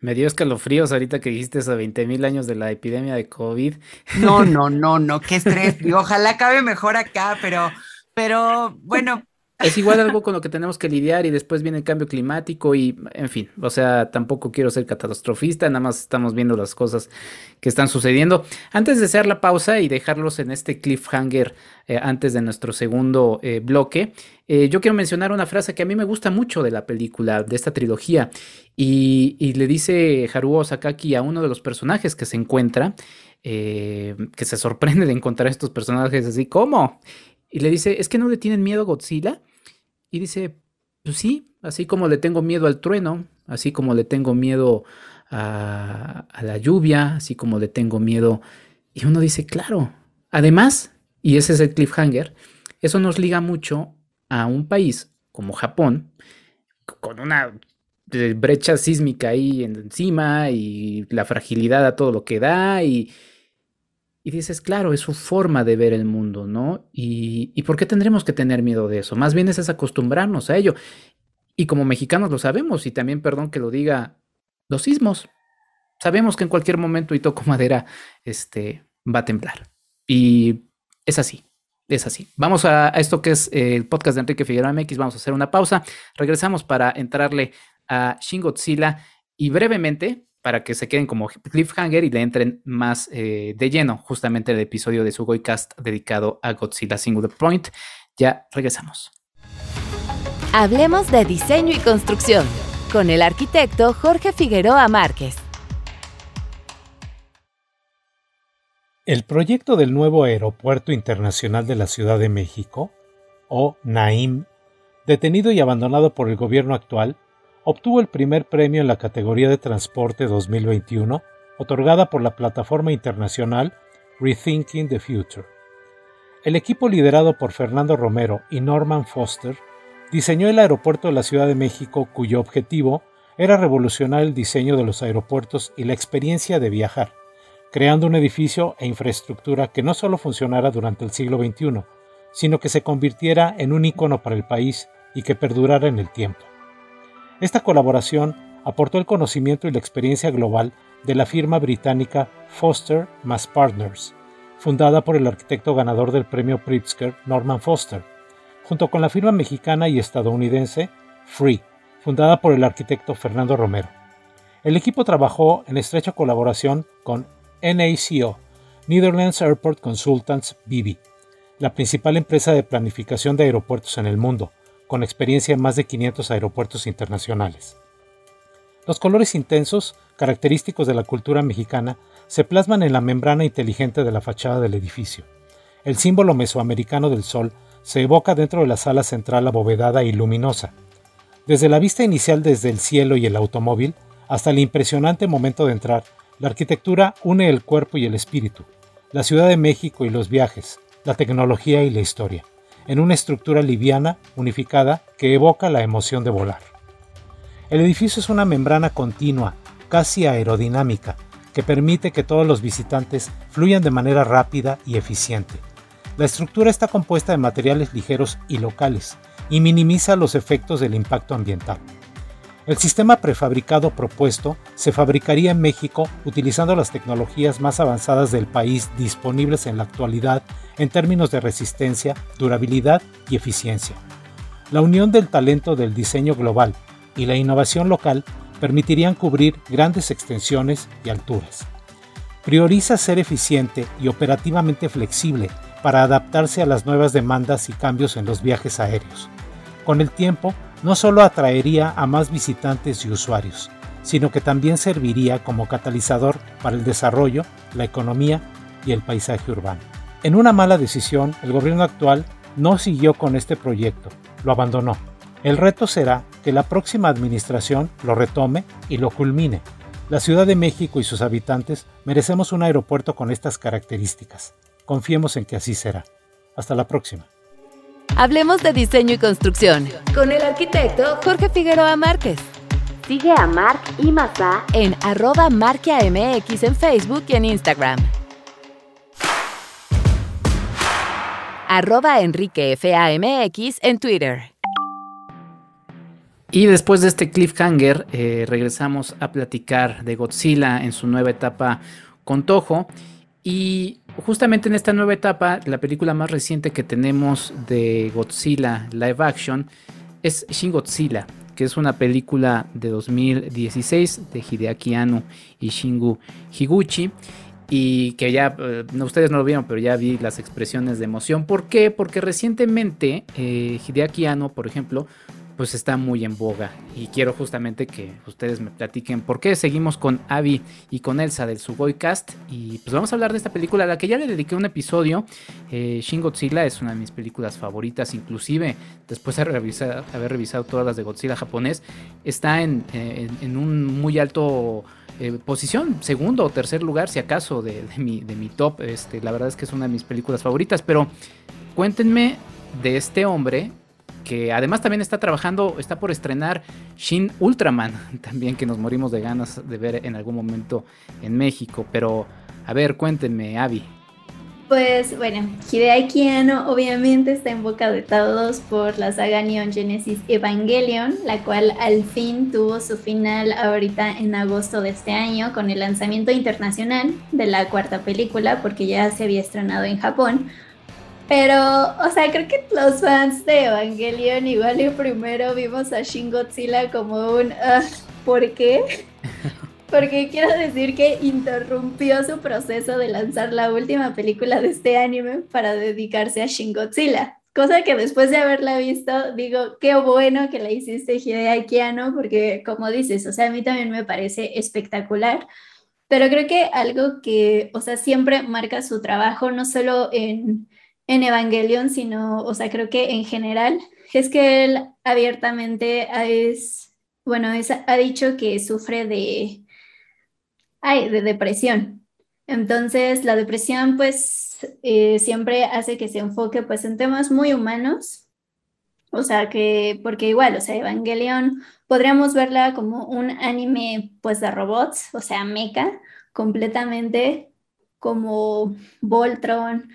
Me dio escalofríos ahorita que dijiste eso, 20 mil años de la epidemia de COVID. No, no, no, no, qué estrés. ojalá acabe mejor acá, pero, pero bueno, es igual algo con lo que tenemos que lidiar y después viene el cambio climático y, en fin, o sea, tampoco quiero ser catastrofista, nada más estamos viendo las cosas que están sucediendo. Antes de hacer la pausa y dejarlos en este cliffhanger eh, antes de nuestro segundo eh, bloque, eh, yo quiero mencionar una frase que a mí me gusta mucho de la película, de esta trilogía, y, le dice Haruo Sakaki a uno de los personajes que se encuentra, que se sorprende de encontrar estos personajes así, ¿cómo? Y le dice, ¿es que no le tienen miedo a Godzilla? Y dice, pues sí, así como le tengo miedo al trueno, así como le tengo miedo a, la lluvia, así como le tengo miedo. Y uno dice, claro, además, y ese es el cliffhanger, eso nos liga mucho a un país como Japón, con una brecha sísmica ahí encima y la fragilidad a todo lo que da y, y dices, claro, es su forma de ver el mundo, ¿no? Y, por qué tendremos que tener miedo de eso? Más bien es, acostumbrarnos a ello. Y como mexicanos lo sabemos, y también, perdón que lo diga, los sismos. Sabemos que en cualquier momento, y toco madera, este, va a temblar. Y es así, es así. Vamos a, esto que es el podcast de Enrique Figueroa MX. Vamos a hacer una pausa. Regresamos para entrarle a Shin Godzilla y brevemente para que se queden como cliffhanger y le entren más eh, de lleno justamente el episodio de su Cast dedicado a Godzilla Singular Point. Ya regresamos. Hablemos de diseño y construcción con el arquitecto Jorge Figueroa Márquez. El proyecto del nuevo Aeropuerto Internacional de la Ciudad de México, o NAIM, detenido y abandonado por el gobierno actual, obtuvo el primer premio en la categoría de Transporte 2021, otorgada por la plataforma internacional Rethinking the Future. El equipo liderado por Fernando Romero y Norman Foster diseñó el aeropuerto de la Ciudad de México cuyo objetivo era revolucionar el diseño de los aeropuertos y la experiencia de viajar, creando un edificio e infraestructura que no solo funcionara durante el siglo XXI, sino que se convirtiera en un icono para el país y que perdurara en el tiempo. Esta colaboración aportó el conocimiento y la experiencia global de la firma británica Foster Mass Partners, fundada por el arquitecto ganador del premio Pritzker Norman Foster, junto con la firma mexicana y estadounidense Free, fundada por el arquitecto Fernando Romero. El equipo trabajó en estrecha colaboración con NACO, Netherlands Airport Consultants BV, la principal empresa de planificación de aeropuertos en el mundo, con experiencia en más de 500 aeropuertos internacionales. Los colores intensos, característicos de la cultura mexicana, se plasman en la membrana inteligente de la fachada del edificio. El símbolo mesoamericano del sol se evoca dentro de la sala central abovedada y luminosa. Desde la vista inicial desde el cielo y el automóvil, hasta el impresionante momento de entrar, la arquitectura une el cuerpo y el espíritu, la Ciudad de México y los viajes, la tecnología y la historia, en una estructura liviana, unificada, que evoca la emoción de volar. El edificio es una membrana continua, casi aerodinámica, que permite que todos los visitantes fluyan de manera rápida y eficiente. La estructura está compuesta de materiales ligeros y locales y minimiza los efectos del impacto ambiental. El sistema prefabricado propuesto se fabricaría en México utilizando las tecnologías más avanzadas del país disponibles en la actualidad en términos de resistencia, durabilidad y eficiencia. La unión del talento del diseño global y la innovación local permitirían cubrir grandes extensiones y alturas. Prioriza ser eficiente y operativamente flexible para adaptarse a las nuevas demandas y cambios en los viajes aéreos. Con el tiempo, no solo atraería a más visitantes y usuarios, sino que también serviría como catalizador para el desarrollo, la economía y el paisaje urbano. En una mala decisión, el gobierno actual no siguió con este proyecto, lo abandonó. El reto será que la próxima administración lo retome y lo culmine. La Ciudad de México y sus habitantes merecemos un aeropuerto con estas características. Confiemos en que así será. Hasta la próxima. Hablemos de diseño y construcción con el arquitecto Jorge Figueroa Márquez. Sigue a Marc y Mazá en arroba marquiamx en Facebook y en Instagram. Arroba enriquefamx en Twitter. Y después de este cliffhanger, eh, regresamos a platicar de Godzilla en su nueva etapa con Toho. Y justamente en esta nueva etapa, la película más reciente que tenemos de Godzilla live action es Shin Godzilla, que es una película de 2016 de Hideaki Anno y Shingu Higuchi. Y que ya, eh, ustedes no lo vieron, pero ya vi las expresiones de emoción. ¿Por qué? Porque recientemente eh, Hideaki Anno, por ejemplo, pues está muy en boga. Y quiero justamente que ustedes me platiquen por qué seguimos con Abby y con Elsa del Sugoi Cast. Y pues vamos a hablar de esta película a la que ya le dediqué un episodio. Eh, Shin Godzilla es una de mis películas favoritas, inclusive después de haber revisado todas las de Godzilla japonés, está en, un muy alto... Eh, posición, segundo o tercer lugar, si acaso, de, mi, de mi top. Este, la verdad es que es una de mis películas favoritas. Pero cuéntenme de este hombre que además también está trabajando, está por estrenar Shin Ultraman, también que nos morimos de ganas de ver en algún momento en México. Pero, a ver, cuéntenme, Avi. Pues bueno, Hideaki Anno obviamente está en boca de todos por la saga Neon Genesis Evangelion, la cual al fin tuvo su final ahorita en agosto de este año con el lanzamiento internacional de la cuarta película, porque ya se había estrenado en Japón, pero, o sea, creo que los fans de Evangelion igual y primero vimos a Shin Godzilla como un uh, ¿por qué? Porque quiero decir que interrumpió su proceso de lanzar la última película de este anime para dedicarse a Shin Godzilla. Cosa que después de haberla visto, digo, qué bueno que la hiciste Hideaki Anno, porque como dices, o sea, a mí también me parece espectacular. Pero creo que algo que, o sea, siempre marca su trabajo, no solo en en Evangelion, sino, o sea, creo que en general, es que él abiertamente es, bueno, ha dicho que sufre de, ay, de depresión. Entonces, la depresión, pues, eh, siempre hace que se enfoque, pues, en temas muy humanos. O sea, que, porque igual, o sea, Evangelion, podríamos verla como un anime, pues, de robots, o sea, mecha, completamente como Voltron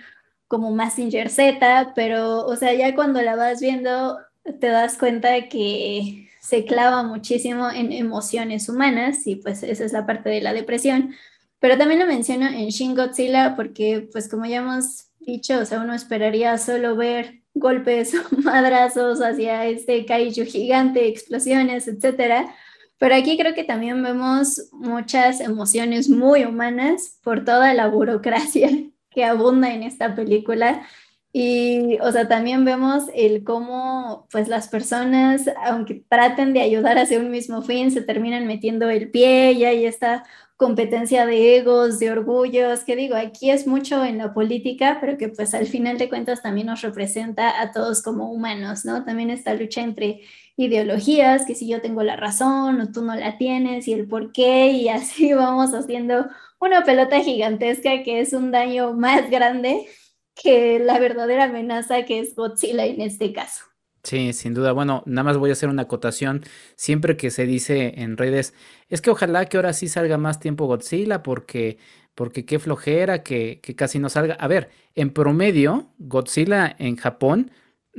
como Massinger Z, pero, o sea, ya cuando la vas viendo, te das cuenta que se clava muchísimo en emociones humanas y pues esa es la parte de la depresión. Pero también lo menciono en Shin Godzilla porque, pues como ya hemos dicho, o sea, uno esperaría solo ver golpes, madrazos hacia este kaiju gigante, explosiones, etcétera. Pero aquí creo que también vemos muchas emociones muy humanas por toda la burocracia que abunda en esta película. Y, o sea, también vemos el cómo, pues, las personas, aunque traten de ayudar hacia un mismo fin, se terminan metiendo el pie y ahí está competencia de egos, de orgullos, que digo, aquí es mucho en la política, pero que pues al final de cuentas también nos representa a todos como humanos, ¿no? También esta lucha entre ideologías, que si yo tengo la razón o tú no la tienes y el por qué, y así vamos haciendo una pelota gigantesca que es un daño más grande que la verdadera amenaza que es Godzilla en este caso. Sí, sin duda. Bueno, nada más voy a hacer una acotación. Siempre que se dice en redes, es que ojalá que ahora sí salga más tiempo Godzilla, porque, porque qué flojera que, que casi no salga. A ver, en promedio, Godzilla en Japón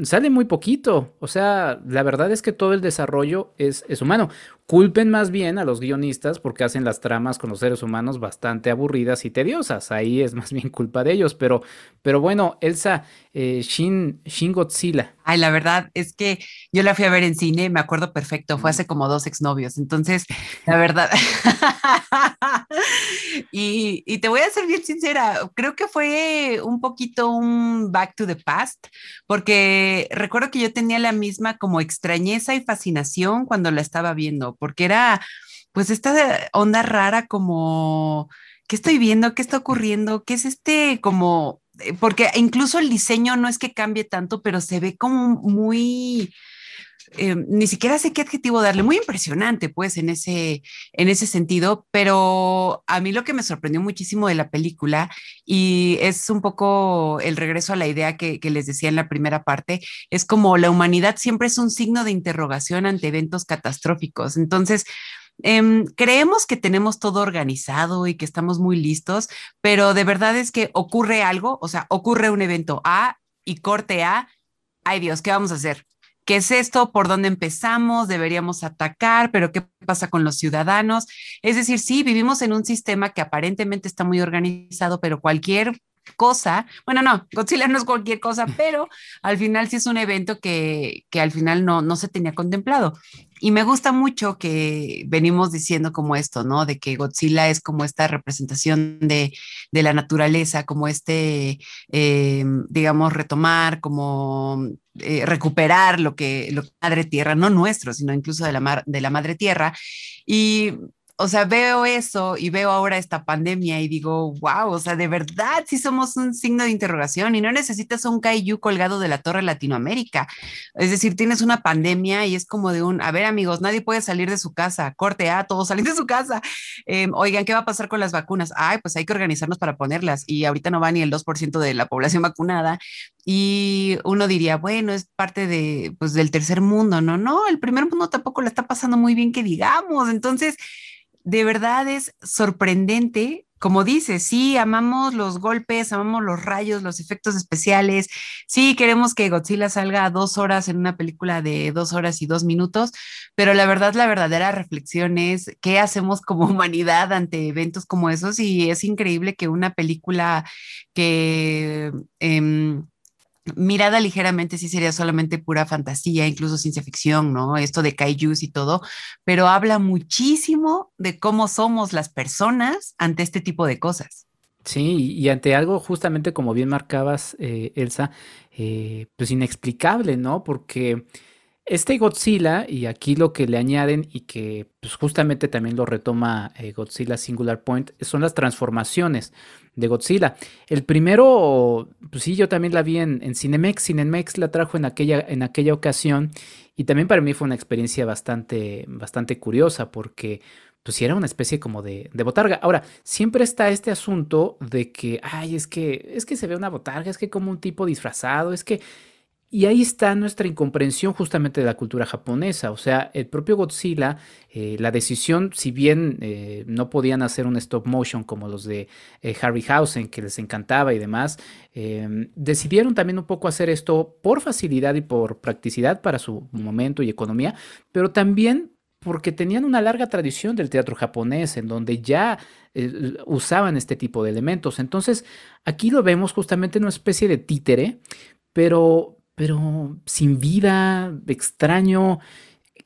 sale muy poquito. O sea, la verdad es que todo el desarrollo es, es, humano. Culpen más bien a los guionistas porque hacen las tramas con los seres humanos bastante aburridas y tediosas. Ahí es más bien culpa de ellos. Pero, pero bueno, Elsa, eh, Shin, Shin Godzilla. Ay, la verdad es que yo la fui a ver en cine, me acuerdo perfecto, fue hace como dos exnovios. Entonces, la verdad. y, y te voy a ser bien sincera, creo que fue un poquito un back to the past, porque recuerdo que yo tenía la misma como extrañeza y fascinación cuando la estaba viendo porque era pues esta onda rara como, ¿qué estoy viendo? ¿Qué está ocurriendo? ¿Qué es este como, eh, porque incluso el diseño no es que cambie tanto, pero se ve como muy eh, ni siquiera sé qué adjetivo darle, muy impresionante pues en ese, en ese sentido, pero a mí lo que me sorprendió muchísimo de la película y es un poco el regreso a la idea que, les decía en la primera parte, es como la humanidad siempre es un signo de interrogación ante eventos catastróficos. Entonces, em, creemos que tenemos todo organizado y que estamos muy listos, pero de verdad es que ocurre algo, o sea, ocurre un evento A y corte A, ay Dios, ¿qué vamos a hacer? ¿Qué es esto? ¿Por dónde empezamos? ¿Deberíamos atacar? ¿Pero qué pasa con los ciudadanos? Es decir, sí, vivimos en un sistema que aparentemente está muy organizado, pero cualquier cosa, bueno, no, Godzilla no es cualquier cosa, pero al final sí es un evento que, que al final no, no se tenía contemplado. Y me gusta mucho que venimos diciendo como esto, ¿no? De que Godzilla es como esta representación de, de la naturaleza, como este, eh, digamos, retomar, como eh, recuperar lo que, lo que Madre Tierra, no nuestro, sino incluso de la, de la Madre Tierra. Y o sea, veo eso y veo ahora esta pandemia y digo, wow, o sea, de verdad sí somos un signo de interrogación y no necesitas un kaiju colgado de la torre Latinoamérica. Es decir, tienes una pandemia y es como de un, a ver amigos, nadie puede salir de su casa, corte A, todos salen de su casa. Em, oigan, ¿qué va a pasar con las vacunas? Ay, pues hay que organizarnos para ponerlas y ahorita no va ni el 2% de la población vacunada y uno diría, bueno, es parte de, pues, del tercer mundo, no, no, el primer mundo tampoco le está pasando muy bien que digamos, entonces de verdad es sorprendente. Como dices, sí, amamos los golpes, amamos los rayos, los efectos especiales. Sí, queremos que Godzilla salga a dos horas en una película de dos horas y dos minutos, pero la verdad, la verdadera reflexión es qué hacemos como humanidad ante eventos como esos. Y es increíble que una película que... Em, mirada ligeramente sí sería solamente pura fantasía, incluso ciencia ficción, ¿no? Esto de kaijus y todo, pero habla muchísimo de cómo somos las personas ante este tipo de cosas. Sí, y ante algo justamente como bien marcabas, eh, Elsa, eh, pues inexplicable, ¿no? Porque este Godzilla, y aquí lo que le añaden y que pues justamente también lo retoma eh, Godzilla Singular Point, son las transformaciones de Godzilla. El primero, pues sí, yo también la vi en, en Cinemex. Cinemex la trajo en aquella, en aquella ocasión y también para mí fue una experiencia bastante, bastante curiosa porque pues sí era una especie como de, de, botarga. Ahora, siempre está este asunto de que, ay, es que, es que se ve una botarga, es que como un tipo disfrazado, es que y ahí está nuestra incomprensión justamente de la cultura japonesa. O sea, el propio Godzilla, eh, la decisión, si bien eh, no podían hacer un stop motion como los de eh, Harryhausen, que les encantaba y demás, em, decidieron también un poco hacer esto por facilidad y por practicidad para su momento y economía, pero también porque tenían una larga tradición del teatro japonés en donde ya usaban este tipo de elementos. Entonces, aquí lo vemos justamente en una especie de títere, pero pero sin vida, extraño,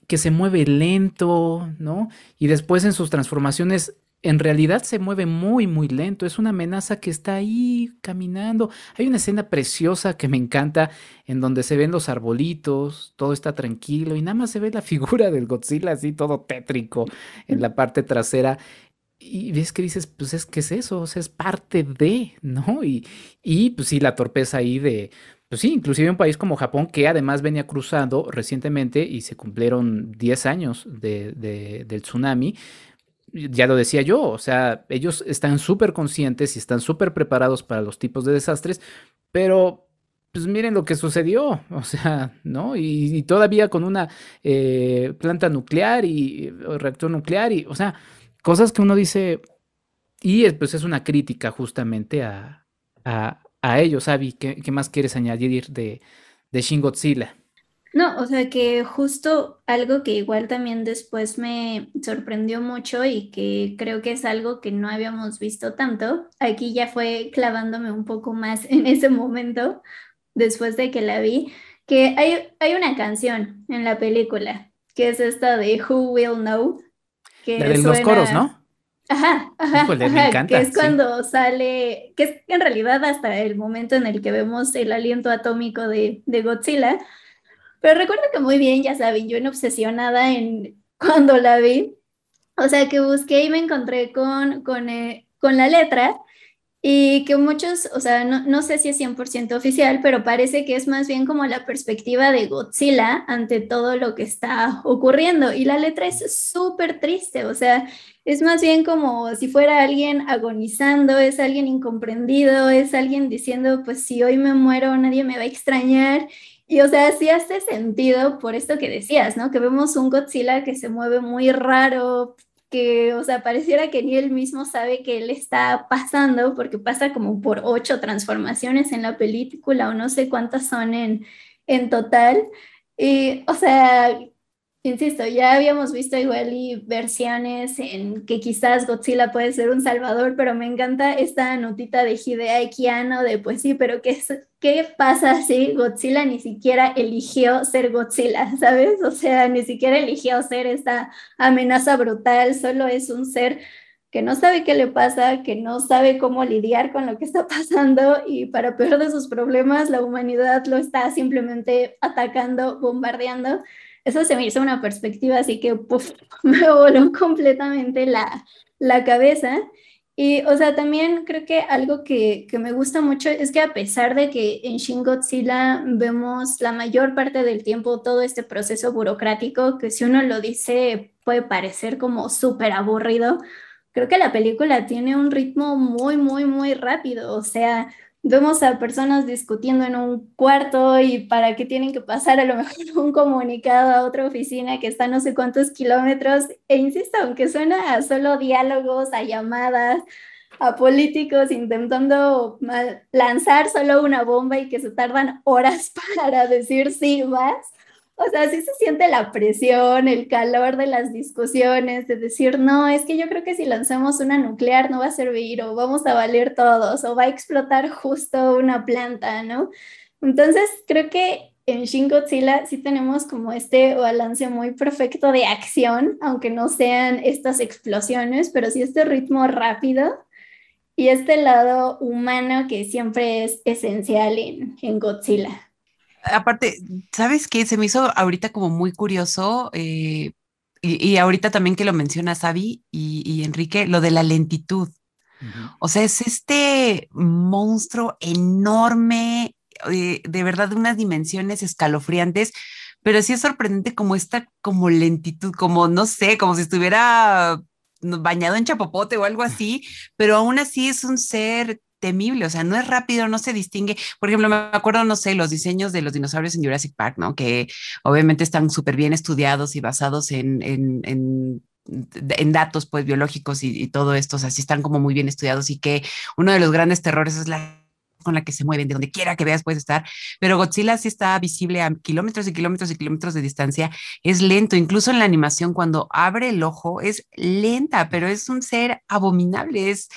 que se mueve lento, ¿no? Y después en sus transformaciones en realidad se mueve muy, muy lento. Es una amenaza que está ahí caminando. Hay una escena preciosa que me encanta en donde se ven los arbolitos, todo está tranquilo y nada más se ve la figura del Godzilla así todo tétrico en la parte trasera. Y ves que dices, pues es que es eso, o sea, es parte de, ¿no? Y, y pues sí, la torpeza ahí de, pues sí, inclusive un país como Japón que además venía cruzando recientemente y se cumplieron 10 años de, del tsunami, ya lo decía yo, o sea, ellos están súper conscientes y están súper preparados para los tipos de desastres, pero pues miren lo que sucedió, o sea, ¿no? Y, todavía con una eh, planta nuclear y reactor nuclear y, o sea, cosas que uno dice, y pues es una crítica justamente a, a, a ellos, Abby, ¿qué, ¿qué, más quieres añadir de, de Shin Godzilla? No, o sea que justo algo que igual también después me sorprendió mucho y que creo que es algo que no habíamos visto tanto, aquí ya fue clavándome un poco más en ese momento, después de que la vi, que hay, hay una canción en la película, que es esta de Who Will Know. Que de los coros, ¿no? Ajá, ajá, me encanta, que es cuando sale, que es en realidad hasta el momento en el que vemos el aliento atómico de, de Godzilla, pero recuerdo que muy bien, ya saben, yo en obsesionada en cuando la vi, o sea que busqué y me encontré con, con, eh, con la letra y que muchos, o sea, no, no, sé si es 100% oficial, pero parece que es más bien como la perspectiva de Godzilla ante todo lo que está ocurriendo. Y la letra es súper triste, o sea, es más bien como si fuera alguien agonizando, es alguien incomprendido, es alguien diciendo, pues si hoy me muero nadie me va a extrañar. Y o sea, sí hace sentido por esto que decías, ¿no? Que vemos un Godzilla que se mueve muy raro, que, o sea, pareciera que ni él mismo sabe que él está pasando, porque pasa como por ocho transformaciones en la película o no sé cuántas son en, en total. Y, o sea, Insisto, ya habíamos visto igual y versiones en que quizás Godzilla puede ser un salvador, pero me encanta esta notita de Hideaki Anno de pues sí, pero ¿qué, ¿qué pasa si Godzilla ni siquiera eligió ser Godzilla, ¿sabes? O sea, ni siquiera eligió ser esta amenaza brutal, solo es un ser que no sabe qué le pasa, que no sabe cómo lidiar con lo que está pasando y para peor de sus problemas, la humanidad lo está simplemente atacando, bombardeando eso se me hizo una perspectiva así que me voló completamente la, la cabeza. Y, o sea, también creo que algo que, que, me gusta mucho es que a pesar de que en Shin Godzilla vemos la mayor parte del tiempo todo este proceso burocrático, que si uno lo dice puede parecer como súper aburrido, creo que la película tiene un ritmo muy, muy, muy rápido. O sea, vemos a personas discutiendo en un cuarto y para qué tienen que pasar a lo mejor un comunicado a otra oficina que está no sé cuántos kilómetros. E insisto, aunque suena a solo diálogos, a llamadas, a políticos intentando lanzar solo una bomba y que se tardan horas para decir sí, más o sea, sí se siente la presión, el calor de las discusiones, de decir, no, es que yo creo que si lanzamos una nuclear no va a servir, o vamos a valer todos, o va a explotar justo una planta, ¿no? Entonces, creo que en Shin Godzilla sí tenemos como este balance muy perfecto de acción, aunque no sean estas explosiones, pero sí este ritmo rápido y este lado humano que siempre es esencial en, en Godzilla aparte, ¿sabes qué? Se me hizo ahorita como muy curioso, eh, y, ahorita también que lo menciona Sabi y, Enrique, lo de la lentitud. O sea, es este monstruo enorme, eh, de verdad de unas dimensiones escalofriantes, pero sí es sorprendente como esta como lentitud, como no sé, como si estuviera bañado en chapopote o algo así, pero aún así es un ser temible, o sea, no es rápido, no se distingue. Por ejemplo, me acuerdo, no sé, los diseños de los dinosaurios en Jurassic Park, ¿no? Que obviamente están súper bien estudiados y basados en, en, en datos pues biológicos y, todo esto, o sea, sí están como muy bien estudiados y que uno de los grandes terrores es la con la que se mueven, de donde quiera que veas puedes estar, pero Godzilla sí está visible a kilómetros y kilómetros y kilómetros de distancia, es lento, incluso en la animación cuando abre el ojo es lenta, pero es un ser abominable, es,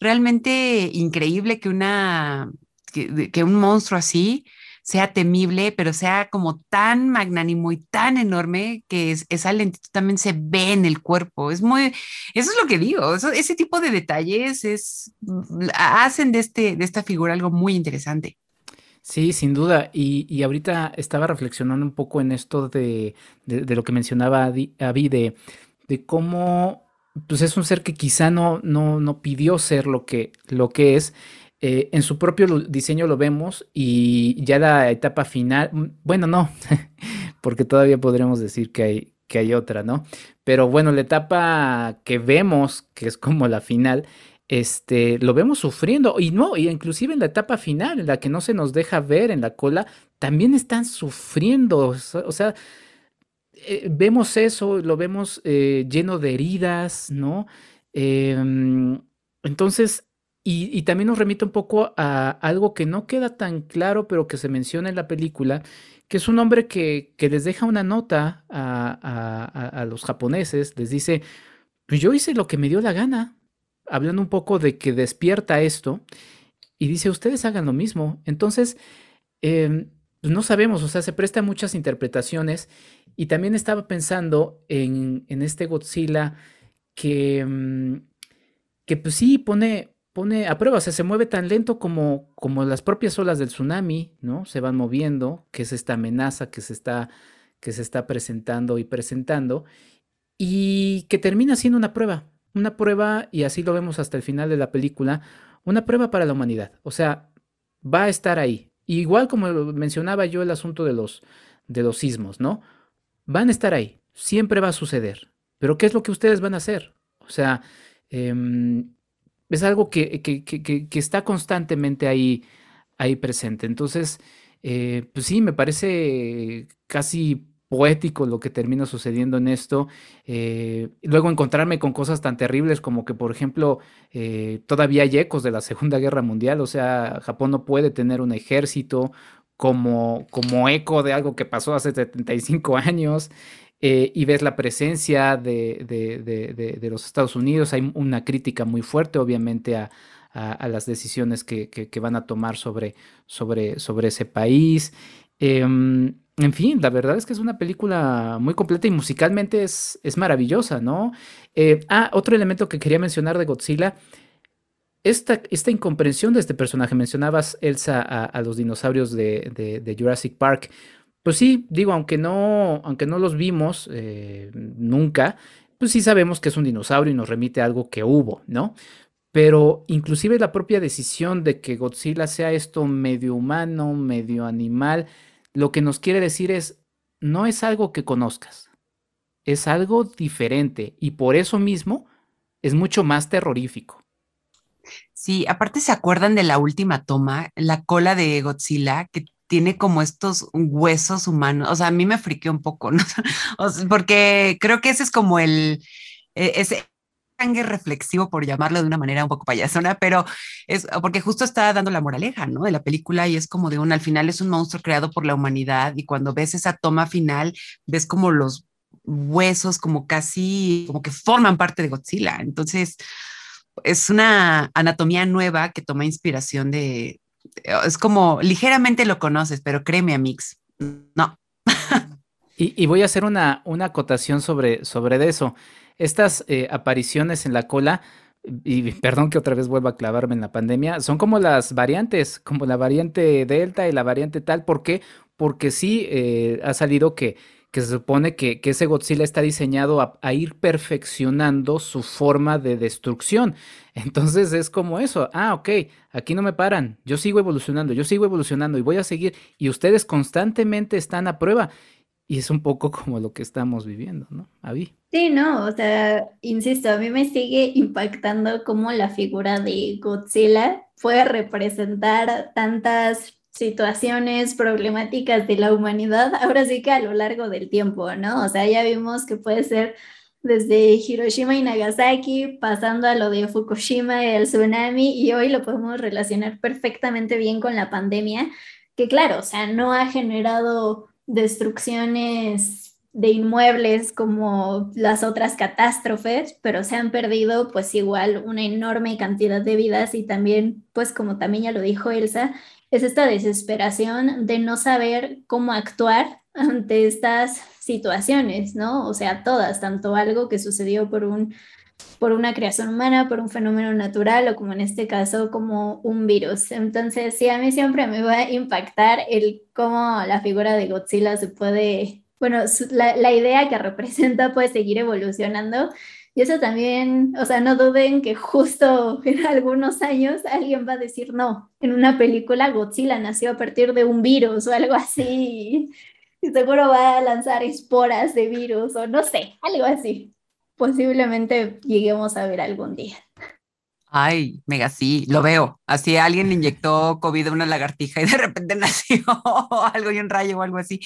realmente increíble que una, que, un monstruo así sea temible, pero sea como tan magnánimo y tan enorme que esa lentitud también se ve en el cuerpo. Es muy, eso es lo que digo, ese tipo de detalles es, hacen de, este, de esta figura algo muy interesante. Sí, sin duda. Y, ahorita estaba reflexionando un poco en esto de, lo que mencionaba Avi, de, de cómo pues es un ser que quizá no, no, no pidió ser lo que, lo que es. Eh, en su propio diseño lo vemos y ya la etapa final, mm, bueno, no, porque todavía podremos decir que hay, que hay otra, ¿no? Pero bueno, la etapa que vemos, que es como la final, este, lo vemos sufriendo. Y no, y inclusive en la etapa final, en la que no se nos deja ver en la cola, también están sufriendo. O sea, eh, vemos eso, lo vemos eh, lleno de heridas, ¿no? Em, entonces, y, también nos remite un poco a algo que no queda tan claro, pero que se menciona en la película, que es un hombre que, que les deja una nota a, a los japoneses, les dice, pues yo hice lo que me dio la gana, hablando un poco de que despierta esto y dice, ustedes hagan lo mismo. Entonces, em, pues no sabemos, o sea, se presta muchas interpretaciones y también estaba pensando en, este Godzilla que, em, que pues sí, pone, pone a prueba, o sea, se mueve tan lento como, como las propias olas del tsunami, ¿no? Se van moviendo, que es esta amenaza que se está, que se está presentando y presentando, y que termina siendo una prueba, una prueba, y así lo vemos hasta el final de la película, una prueba para la humanidad. O sea, va a estar ahí. Igual como mencionaba yo el asunto de los, de los sismos, ¿no? Van a estar ahí. Siempre va a suceder. Pero ¿qué es lo que ustedes van a hacer? O sea, em, es algo que, que, está constantemente ahí, ahí presente. Entonces, eh, pues sí, me parece casi poético lo que termina sucediendo en esto. Eh, luego encontrarme con cosas tan terribles como que, por ejemplo, eh, todavía hay ecos de la Segunda Guerra Mundial, o sea, Japón no puede tener un ejército como, como eco de algo que pasó hace 75 años. Eh, y ves la presencia de, de, los Estados Unidos, hay una crítica muy fuerte, obviamente, a, las decisiones que, que, van a tomar sobre, sobre, sobre ese país. Em, en fin, la verdad es que es una película muy completa y musicalmente es, es maravillosa, ¿no? Eh, ah, otro elemento que quería mencionar de Godzilla, esta, esta incomprensión de este personaje, mencionabas, Elsa, a, los dinosaurios de, Jurassic Park. Pues sí, digo, aunque no, aunque no los vimos eh, nunca, pues sí sabemos que es un dinosaurio y nos remite a algo que hubo, ¿no? Pero inclusive la propia decisión de que Godzilla sea esto medio humano, medio animal, lo que nos quiere decir es, no es algo que conozcas, es algo diferente y por eso mismo es mucho más terrorífico. Sí, aparte se acuerdan de la última toma, la cola de Godzilla, que tiene como estos huesos humanos. O sea, a mí me friqué un poco, ¿no? porque creo que ese es como el, e, ese, sangre reflexivo, por llamarlo de una manera un poco payasona, pero es porque justo está dando la moraleja, ¿no? De la película y es como de un, al final es un monstruo creado por la humanidad y cuando ves esa toma final, ves como los huesos como casi, como que forman parte de Godzilla. Entonces, es una anatomía nueva que toma inspiración de, es como ligeramente lo conoces, pero créeme, Amix, no. y, voy a hacer una, una acotación sobre, sobre eso estas eh, apariciones en la cola, y perdón que otra vez vuelva a clavarme en la pandemia, son como las variantes, como la variante Delta y la variante tal. ¿Por qué? Porque sí eh, ha salido que, que se supone que, ese Godzilla está diseñado a, ir perfeccionando su forma de destrucción. Entonces es como eso, ah, ok, aquí no me paran, yo sigo evolucionando, yo sigo evolucionando y voy a seguir, y ustedes constantemente están a prueba. Y es un poco como lo que estamos viviendo, ¿no? Avi. Sí, no, o sea, insisto, a mí me sigue impactando cómo la figura de Godzilla puede representar tantas situaciones problemáticas de la humanidad, ahora sí que a lo largo del tiempo, ¿no? O sea, ya vimos que puede ser desde Hiroshima y Nagasaki, pasando a lo de Fukushima y el tsunami, y hoy lo podemos relacionar perfectamente bien con la pandemia, que claro, o sea, no ha generado destrucciones de inmuebles como las otras catástrofes, pero se han perdido pues igual una enorme cantidad de vidas y también pues como también ya lo dijo Elsa, es esta desesperación de no saber cómo actuar ante estas situaciones, ¿no? O sea, todas, tanto algo que sucedió por un por una creación humana, por un fenómeno natural o como en este caso como un virus. Entonces, sí, a mí siempre me va a impactar el cómo la figura de Godzilla se puede, bueno, la, la idea que representa puede seguir evolucionando. Y eso también, o sea, no duden que justo en algunos años alguien va a decir, no, en una película Godzilla nació a partir de un virus o algo así. Y seguro va a lanzar esporas de virus o no sé, algo así posiblemente lleguemos a ver algún día. Ay, mega sí, lo veo. Así alguien inyectó COVID a una lagartija y de repente nació algo y un rayo o algo así.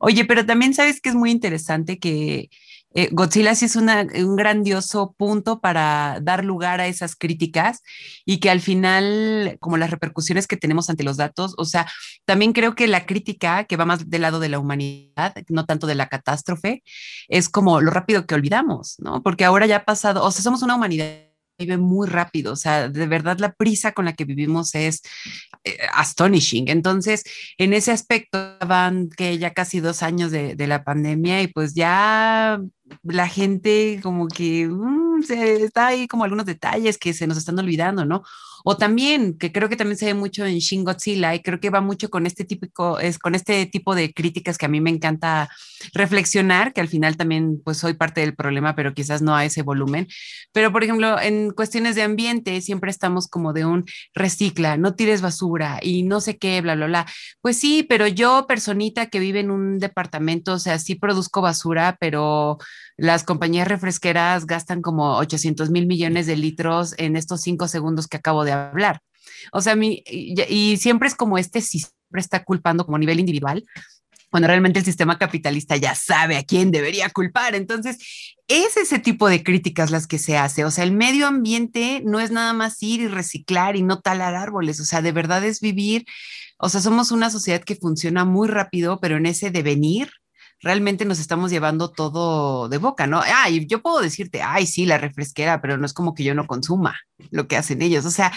Oye, pero también sabes que es muy interesante que eh, Godzilla sí es un grandioso punto para dar lugar a esas críticas y que al final, como las repercusiones que tenemos ante los datos, o sea, también creo que la crítica que va más del lado de la humanidad, no tanto de la catástrofe, es como lo rápido que olvidamos, ¿no? Porque ahora ya ha pasado, o sea, somos una humanidad vive muy rápido, o sea, de verdad la prisa con la que vivimos es eh, astonishing. Entonces, en ese aspecto van que ya casi dos años de, la pandemia y pues ya la gente como que mm, se, está ahí como algunos detalles que se nos están olvidando, ¿no? O también, que creo que también se ve mucho en Shin Godzilla y creo que va mucho con este típico, es con este tipo de críticas que a mí me encanta reflexionar, que al final también pues soy parte del problema, pero quizás no a ese volumen. Pero por ejemplo, en cuestiones de ambiente siempre estamos como de un recicla, no tires basura y no sé qué, bla, bla, bla. Pues sí, pero yo, personita que vive en un departamento, o sea, sí produzco basura, pero las compañías refresqueras gastan como 800 mil millones de litros en estos cinco segundos que acabo de hablar. O sea, mi, y, siempre es como este siempre está culpando como nivel individual, cuando realmente el sistema capitalista ya sabe a quién debería culpar. Entonces, es ese tipo de críticas las que se hace. O sea, el medio ambiente no es nada más ir y reciclar y no talar árboles. O sea, de verdad es vivir. O sea, somos una sociedad que funciona muy rápido, pero en ese devenir realmente nos estamos llevando todo de boca, ¿no? Ay, yo puedo decirte, ay, sí, la refresquera, pero no es como que yo no consuma lo que hacen ellos. O sea,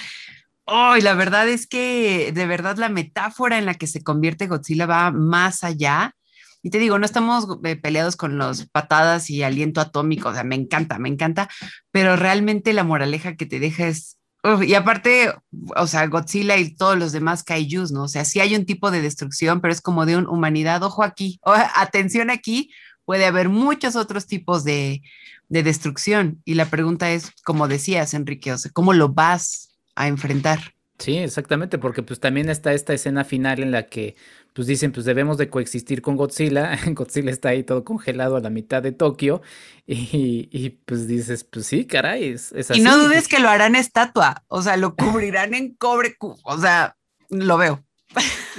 hoy la verdad es que de verdad la metáfora en la que se convierte Godzilla va más allá. Y te digo, no estamos eh, peleados con los patadas y aliento atómico, o sea, me encanta, me encanta, pero realmente la moraleja que te deja es y aparte, o sea, Godzilla y todos los demás kaijus, ¿no? O sea, sí hay un tipo de destrucción, pero es como de una humanidad, ojo aquí, atención aquí, puede haber muchos otros tipos de, de, destrucción. Y la pregunta es, como decías, Enrique, o sea, ¿cómo lo vas a enfrentar? Sí, exactamente, porque pues también está esta escena final en la que pues dicen pues debemos de coexistir con Godzilla, Godzilla está ahí todo congelado a la mitad de Tokio y, pues dices pues sí, caray, es, así. Y no dudes que lo harán estatua, o sea, lo cubrirán en cobre, o sea, lo veo.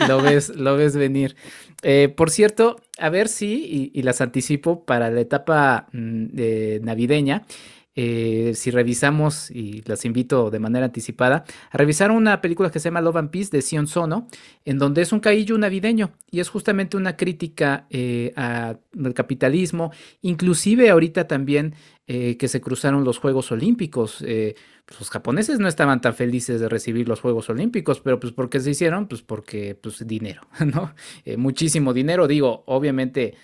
Lo ves, lo ves venir. Eh, por cierto, a ver si, y, las anticipo para la etapa mm, navideña, eh, si revisamos, y las invito de manera anticipada, a revisar una película que se llama Love and Peace de Sion Sono, en donde es un caillo navideño y es justamente una crítica eh, al capitalismo, inclusive ahorita también eh, que se cruzaron los Juegos Olímpicos. los japoneses no estaban tan felices de recibir los Juegos Olímpicos, pero pues ¿por qué se hicieron? Pues porque pues dinero, ¿no? muchísimo dinero, digo, obviamente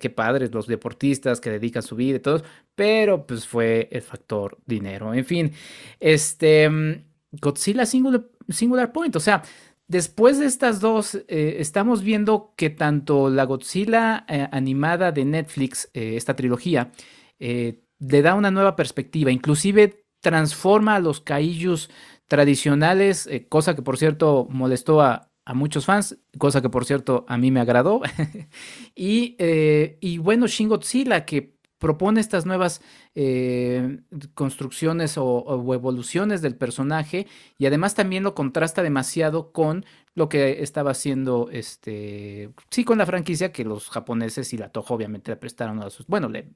qué padres los deportistas que dedican su vida y todo, pero pues fue el factor dinero. En fin, este mm, Godzilla Singular, Point, o sea, después de estas dos, eh, estamos viendo que tanto la Godzilla eh, animada de Netflix, eh, esta trilogía, le da una nueva perspectiva, inclusive transforma a los kaijus tradicionales, cosa que por cierto molestó a, a muchos fans, cosa que por cierto a mí me agradó. y, eh, y, bueno, Shin Godzilla que propone estas nuevas eh, construcciones o, evoluciones del personaje y además también lo contrasta demasiado con lo que estaba haciendo este sí con la franquicia que los japoneses y la Toho obviamente le prestaron a sus bueno le,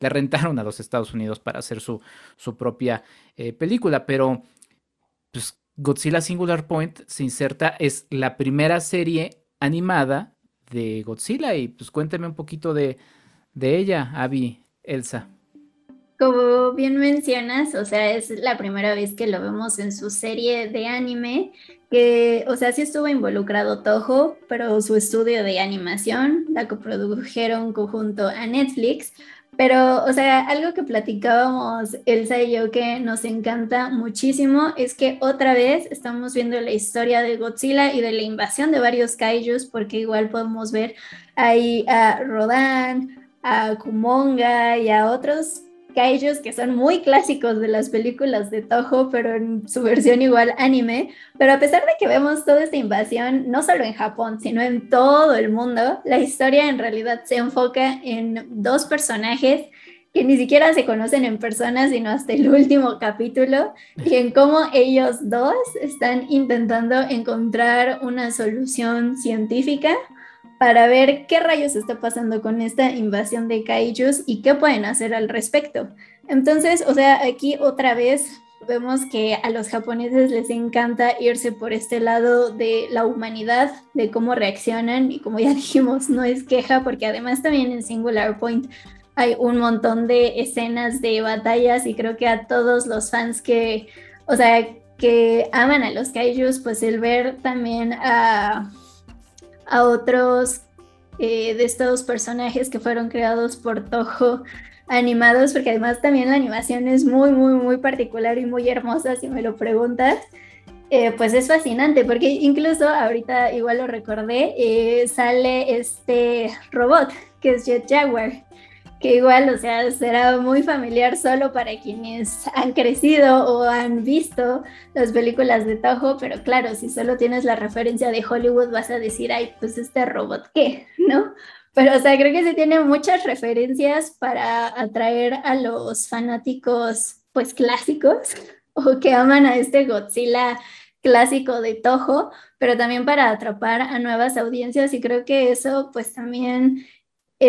le rentaron a los Estados Unidos para hacer su, su propia eh, película pero pues Godzilla Singular Point se inserta, es la primera serie animada de Godzilla y pues cuénteme un poquito de, De ella, Abby, Elsa. Como bien mencionas, o sea, es la primera vez que lo vemos en su serie de anime, que, o sea, sí estuvo involucrado Toho, pero su estudio de animación la coprodujeron conjunto a Netflix. Pero, o sea, algo que platicábamos Elsa y yo que nos encanta muchísimo es que otra vez estamos viendo la historia de Godzilla y de la invasión de varios kaijus, porque igual podemos ver ahí a Rodan, a Kumonga y a otros kaijus que son muy clásicos de las películas de Toho, pero en su versión igual anime. Pero a pesar de que vemos toda esta invasión, no solo en Japón, sino en todo el mundo, la historia en realidad se enfoca en dos personajes que ni siquiera se conocen en persona, sino hasta el último capítulo, y en cómo ellos dos están intentando encontrar una solución científica para ver qué rayos está pasando con esta invasión de kaijus y qué pueden hacer al respecto. Entonces, o sea, aquí otra vez vemos que a los japoneses les encanta irse por este lado de la humanidad, de cómo reaccionan y como ya dijimos, no es queja porque además también en Singular Point hay un montón de escenas de batallas y creo que a todos los fans que, o sea, que aman a los kaijus, pues el ver también a a otros eh, de estos personajes que fueron creados por Toho animados, porque además también la animación es muy, muy, muy particular y muy hermosa, si me lo preguntas. Eh, pues es fascinante, porque incluso ahorita igual lo recordé, eh, sale este robot que es Jet Jaguar que igual, o sea, será muy familiar solo para quienes han crecido o han visto las películas de Toho, pero claro, si solo tienes la referencia de Hollywood vas a decir, ay, pues este robot, ¿qué? ¿No? Pero, o sea, creo que se tiene muchas referencias para atraer a los fanáticos, pues, clásicos o que aman a este Godzilla clásico de Toho, pero también para atrapar a nuevas audiencias y creo que eso, pues, también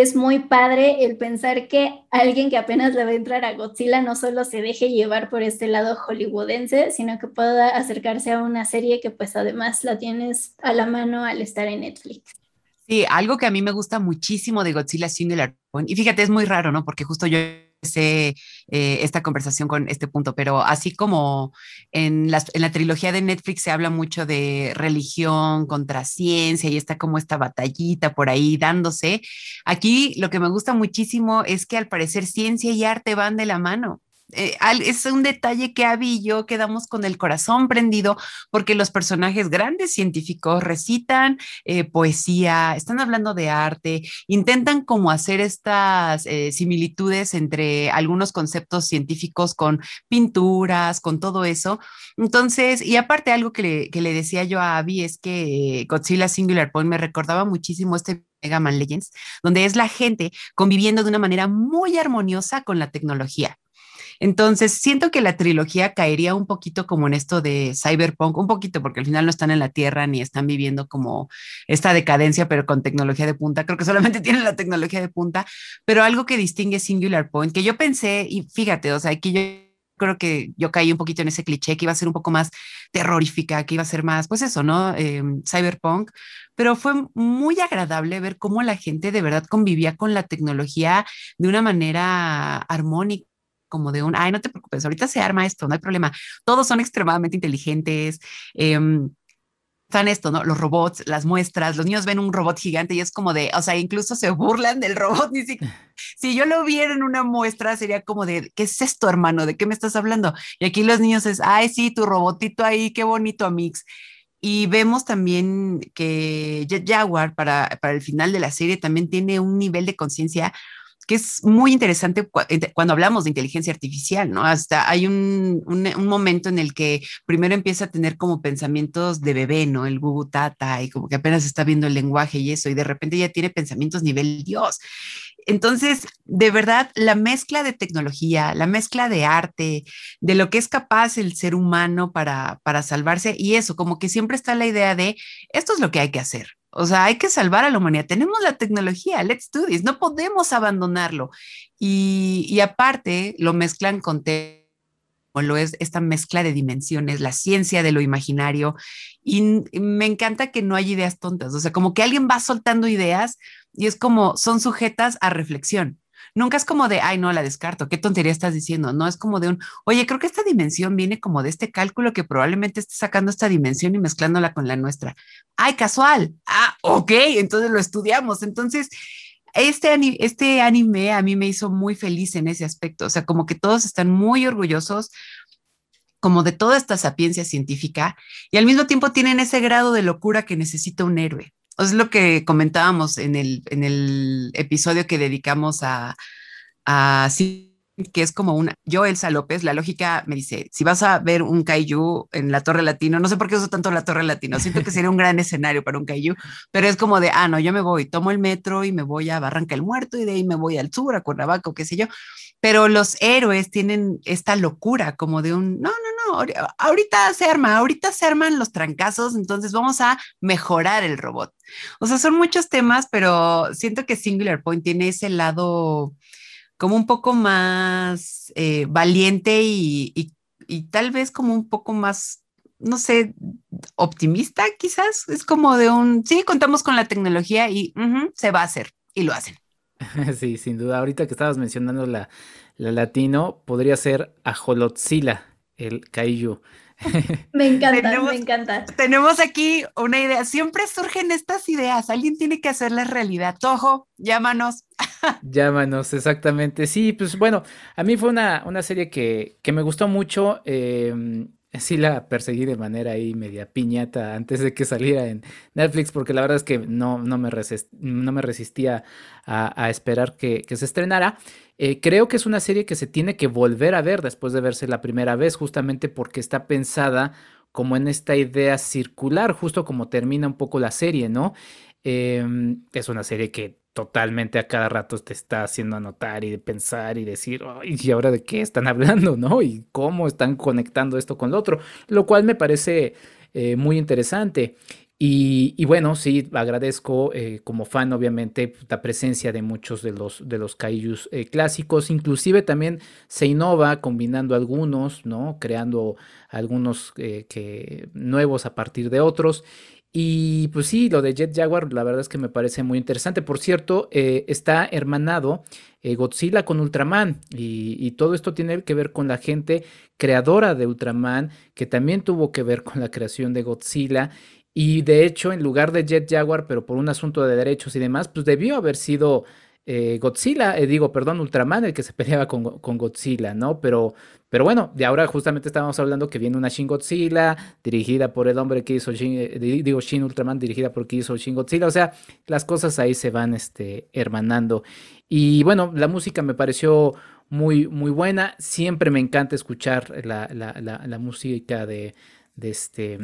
es muy padre el pensar que alguien que apenas le va a entrar a Godzilla no solo se deje llevar por este lado hollywoodense, sino que pueda acercarse a una serie que pues además la tienes a la mano al estar en Netflix. Sí, algo que a mí me gusta muchísimo de Godzilla Singular Point, y fíjate, es muy raro, ¿no? Porque justo yo eh, esta conversación con este punto, pero así como en, en la trilogía de Netflix se habla mucho de religión contra ciencia y está como esta batallita por ahí dándose, aquí lo que me gusta muchísimo es que al parecer ciencia y arte van de la mano. Eh, es un detalle que Abby y yo quedamos con el corazón prendido porque los personajes grandes científicos recitan eh, poesía, están hablando de arte, intentan como hacer estas eh, similitudes entre algunos conceptos científicos con pinturas, con todo eso. Entonces, y aparte algo que le, que le decía yo a Abby es que Godzilla Singular Point me recordaba muchísimo este Mega Man Legends, donde es la gente conviviendo de una manera muy armoniosa con la tecnología. Entonces, siento que la trilogía caería un poquito como en esto de cyberpunk, un poquito, porque al final no están en la Tierra ni están viviendo como esta decadencia, pero con tecnología de punta. Creo que solamente tienen la tecnología de punta, pero algo que distingue Singular Point, que yo pensé, y fíjate, o sea, aquí yo creo que yo caí un poquito en ese cliché que iba a ser un poco más terrorífica, que iba a ser más, pues eso, ¿no? Em, cyberpunk, pero fue muy agradable ver cómo la gente de verdad convivía con la tecnología de una manera armónica como de un, ay, no te preocupes, ahorita se arma esto, no hay problema. Todos son extremadamente inteligentes. Eh, están esto, ¿no? Los robots, las muestras, los niños ven un robot gigante y es como de, o sea, incluso se burlan del robot, ni siquiera. Si yo lo viera en una muestra, sería como de, ¿qué es esto, hermano? ¿De qué me estás hablando? Y aquí los niños es, ay, sí, tu robotito ahí, qué bonito, Mix. Y vemos también que Jet Jaguar, para, para el final de la serie, también tiene un nivel de conciencia que es muy interesante cuando hablamos de inteligencia artificial, ¿no? Hasta hay un, un, momento en el que primero empieza a tener como pensamientos de bebé, ¿no? El Google Tata y como que apenas está viendo el lenguaje y eso, y de repente ya tiene pensamientos nivel Dios. Entonces, de verdad, la mezcla de tecnología, la mezcla de arte, de lo que es capaz el ser humano para, para salvarse, y eso, como que siempre está la idea de, esto es lo que hay que hacer, o sea, hay que salvar a la humanidad. Tenemos la tecnología, let's do this. No podemos abandonarlo. Y, aparte, lo mezclan con lo es esta mezcla de dimensiones, la ciencia de lo imaginario. Y me encanta que no hay ideas tontas, o sea, como que alguien va soltando ideas y es como son sujetas a reflexión. Nunca es como de, ay, no, la descarto, qué tontería estás diciendo. No es como de un, oye, creo que esta dimensión viene como de este cálculo que probablemente esté sacando esta dimensión y mezclándola con la nuestra. Ay, casual. Ah, ok, entonces lo estudiamos. Entonces, este, este anime a mí me hizo muy feliz en ese aspecto. O sea, como que todos están muy orgullosos como de toda esta sapiencia científica y al mismo tiempo tienen ese grado de locura que necesita un héroe es lo que comentábamos en el, en el episodio que dedicamos a, a que es como una, yo Elsa López, la lógica me dice, si vas a ver un kaiju en la Torre Latino, no sé por qué uso tanto la Torre Latino, siento que sería un gran escenario para un kaiju, pero es como de, ah, no, yo me voy, tomo el metro y me voy a Barranca el Muerto y de ahí me voy al sur, a Cuernavaca qué sé yo, pero los héroes tienen esta locura como de un, no, no, no, ahorita se arma, ahorita se arman los trancazos, entonces vamos a mejorar el robot. O sea, son muchos temas, pero siento que Singular Point tiene ese lado como un poco más eh, valiente y, tal vez como un poco más, no sé, optimista quizás. Es como de un, sí, contamos con la tecnología y se va a hacer y lo hacen. Sí, sin duda. Ahorita que estabas mencionando la, latino, podría ser Ajolotzila, el kaiju. Me encanta, me encanta. Tenemos aquí una idea. Siempre surgen estas ideas. Alguien tiene que hacerles realidad. Tojo, llámanos. llámanos, exactamente. Sí, pues bueno, a mí fue una, una serie que, que me gustó mucho. Eh, sí la perseguí de manera ahí media piñata antes de que saliera en Netflix, porque la verdad es que no, no, me, no me resistía a, esperar que, se estrenara. Eh, creo que es una serie que se tiene que volver a ver después de verse la primera vez, justamente porque está pensada como en esta idea circular, justo como termina un poco la serie, ¿no? Em, es una serie que totalmente a cada rato te está haciendo anotar y pensar y decir, ¿y ahora de qué están hablando, no? Y cómo están conectando esto con lo otro, lo cual me parece eh, muy interesante. Y, bueno, sí, agradezco eh, como fan, obviamente, la presencia de muchos de los, de los kaijus eh, clásicos. Inclusive también se innova combinando algunos, ¿no? Creando algunos que, nuevos a partir de otros. Y pues sí, lo de Jet Jaguar, la verdad es que me parece muy interesante. Por cierto, eh, está hermanado eh, Godzilla con Ultraman y, todo esto tiene que ver con la gente creadora de Ultraman, que también tuvo que ver con la creación de Godzilla. Y de hecho, en lugar de Jet Jaguar, pero por un asunto de derechos y demás, pues debió haber sido eh, Godzilla, digo, perdón, Ultraman el que se peleaba con, con Godzilla, ¿no? Pero pero bueno, de ahora justamente estábamos hablando que viene una Shin Godzilla dirigida por el hombre que hizo Shin, eh, digo Shin Ultraman dirigida por que hizo Shin Godzilla, o sea, las cosas ahí se van este, hermanando. Y bueno, la música me pareció muy, muy buena, siempre me encanta escuchar la, la, la música de, de este,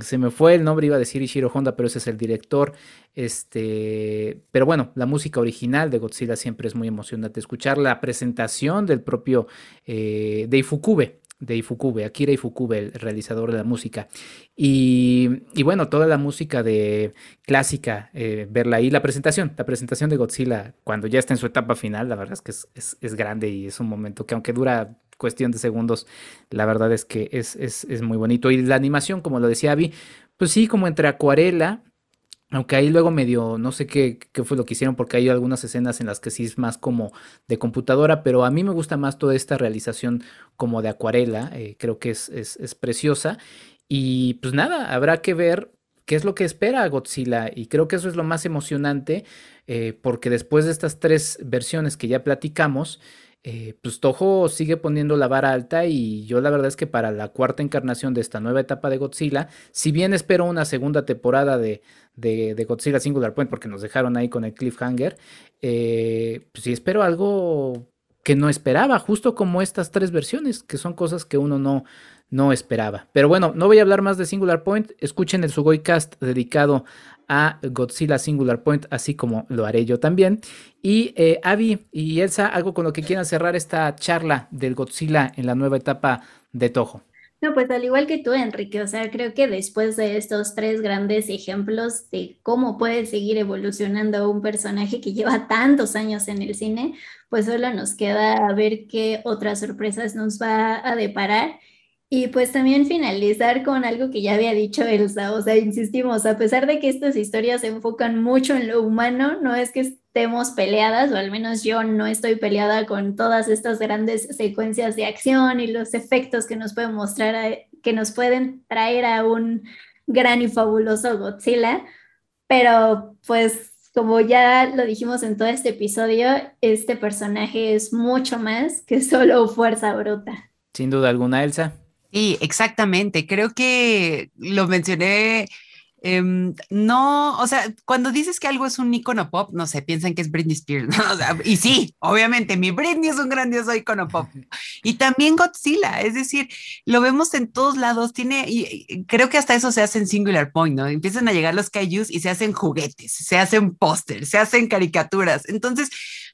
se me fue el nombre, iba a decir Ishiro Honda, pero ese es el director, este, pero bueno, la música original de Godzilla siempre es muy emocionante escuchar la presentación del propio eh, de Ifukube, de Ifukube, Akira Ifukube, el realizador de la música. Y, y bueno, toda la música de clásica, eh, verla ahí, la presentación, la presentación de Godzilla, cuando ya está en su etapa final, la verdad es que es, es grande y es un momento que aunque dura cuestión de segundos, la verdad es que es, es, muy bonito. Y la animación, como lo decía Abby, pues sí, como entre acuarela, aunque ahí luego medio, no sé qué, qué, fue lo que hicieron, porque hay algunas escenas en las que sí es más como de computadora, pero a mí me gusta más toda esta realización como de acuarela, eh, creo que es, es, preciosa. Y pues nada, habrá que ver qué es lo que espera Godzilla, y creo que eso es lo más emocionante, eh, porque después de estas tres versiones que ya platicamos, eh, pues Toho sigue poniendo la vara alta y yo la verdad es que para la cuarta encarnación de esta nueva etapa de Godzilla, si bien espero una segunda temporada de, de, Godzilla Singular Point porque nos dejaron ahí con el cliffhanger, eh, pues sí espero algo que no esperaba, justo como estas tres versiones, que son cosas que uno no, no esperaba. Pero bueno, no voy a hablar más de Singular Point, escuchen el Sugoi Cast dedicado a Godzilla Singular Point, así como lo haré yo también. Y eh, Avi y Elsa, algo con lo que quieran cerrar esta charla del Godzilla en la nueva etapa de Toho. No, pues al igual que tú, Enrique, o sea, creo que después de estos tres grandes ejemplos de cómo puede seguir evolucionando un personaje que lleva tantos años en el cine, pues solo nos queda ver qué otras sorpresas nos va a deparar. Y pues también finalizar con algo que ya había dicho Elsa, o sea, insistimos, a pesar de que estas historias se enfocan mucho en lo humano, no es que estemos peleadas, o al menos yo no estoy peleada con todas estas grandes secuencias de acción y los efectos que nos pueden mostrar, que nos pueden traer a un gran y fabuloso Godzilla, pero pues como ya lo dijimos en todo este episodio, este personaje es mucho más que solo fuerza bruta. Sin duda alguna, Elsa. Sí, exactamente. Creo que lo mencioné. Em, no, o sea, cuando dices que algo es un icono pop, no sé, piensan que es Britney Spears, y sí, obviamente, mi Britney es un grandioso icono pop. Y también Godzilla, es decir, lo vemos en todos lados, tiene, y, creo que hasta eso se hace en Singular Point, ¿no? Empiezan a llegar los kaijus y se hacen juguetes, se hacen pósters, se hacen caricaturas. Entonces,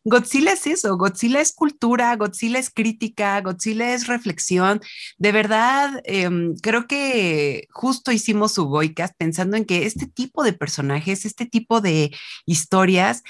Godzilla es eso, Godzilla es cultura, Godzilla es crítica, Godzilla es reflexión. De verdad, em, creo que justo hicimos su Goicast pensando en que este tipo de personajes, este tipo de historias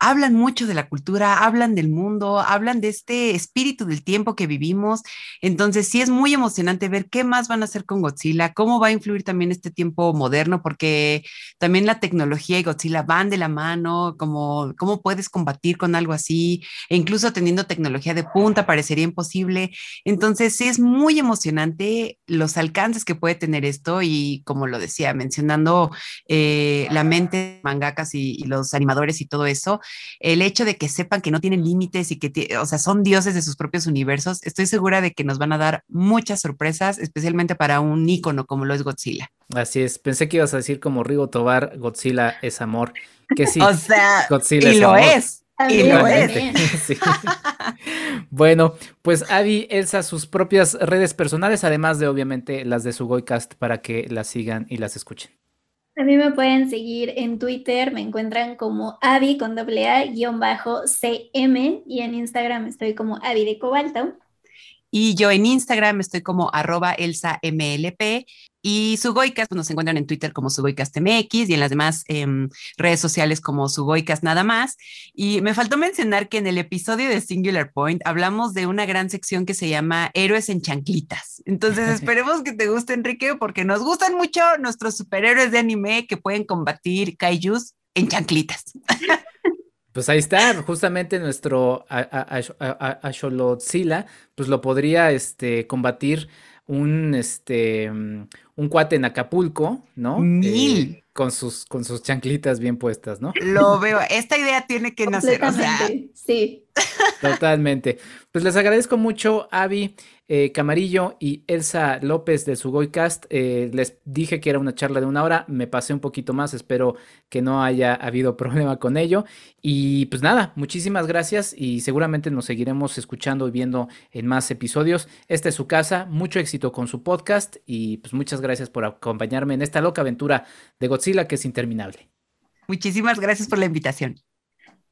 hablan mucho de la cultura, hablan del mundo, hablan de este espíritu del tiempo que vivimos. Entonces, sí es muy emocionante ver qué más van a hacer con Godzilla, cómo va a influir también este tiempo moderno, porque también la tecnología y Godzilla van de la mano, como cómo puedes combatir con algo así, e incluso teniendo tecnología de punta parecería imposible. Entonces, sí es muy emocionante los alcances que puede tener esto y como lo decía, mencionando eh, la mente mangakas y, y los animadores y todo eso, el hecho de que sepan que no tienen límites y que, o sea, son dioses de sus propios universos, estoy segura de que nos van a dar muchas sorpresas, especialmente para un ícono como lo es Godzilla. Así es, pensé que ibas a decir como Rigo Tobar, Godzilla es amor, que sí. o sea, Godzilla y lo es. Y lo es. bueno, pues Avi, Elsa, sus propias redes personales, además de obviamente las de su Goicast para que las sigan y las escuchen. A mí me pueden seguir en Twitter, me encuentran como Avi con doble A guion bajo CM y en Instagram estoy como Avi de Cobalto. Y yo en Instagram estoy como arroba Elsa MLP y Sugoicast, pues nos encuentran en Twitter como Sugoicast MX y en las demás em, redes sociales como Sugoicast nada más. Y me faltó mencionar que en el episodio de Singular Point hablamos de una gran sección que se llama Héroes en Chanclitas. Entonces esperemos que te guste, Enrique, porque nos gustan mucho nuestros superhéroes de anime que pueden combatir kaijus en chanclitas. Pues ahí está, justamente nuestro Asholotzilla, pues lo podría este, combatir un, este, un cuate en Acapulco, ¿no? Mil. Eh, con, sus, con sus chanclitas bien puestas, ¿no? Lo veo, esta idea tiene que nacer, o sea. Sí. Totalmente. Pues les agradezco mucho, Avi. Eh, Camarillo y Elsa López de Sugoycast. Eh, les dije que era una charla de una hora, me pasé un poquito más, espero que no haya habido problema con ello. Y pues nada, muchísimas gracias y seguramente nos seguiremos escuchando y viendo en más episodios. Esta es su casa, mucho éxito con su podcast y pues muchas gracias por acompañarme en esta loca aventura de Godzilla que es interminable. Muchísimas gracias por la invitación.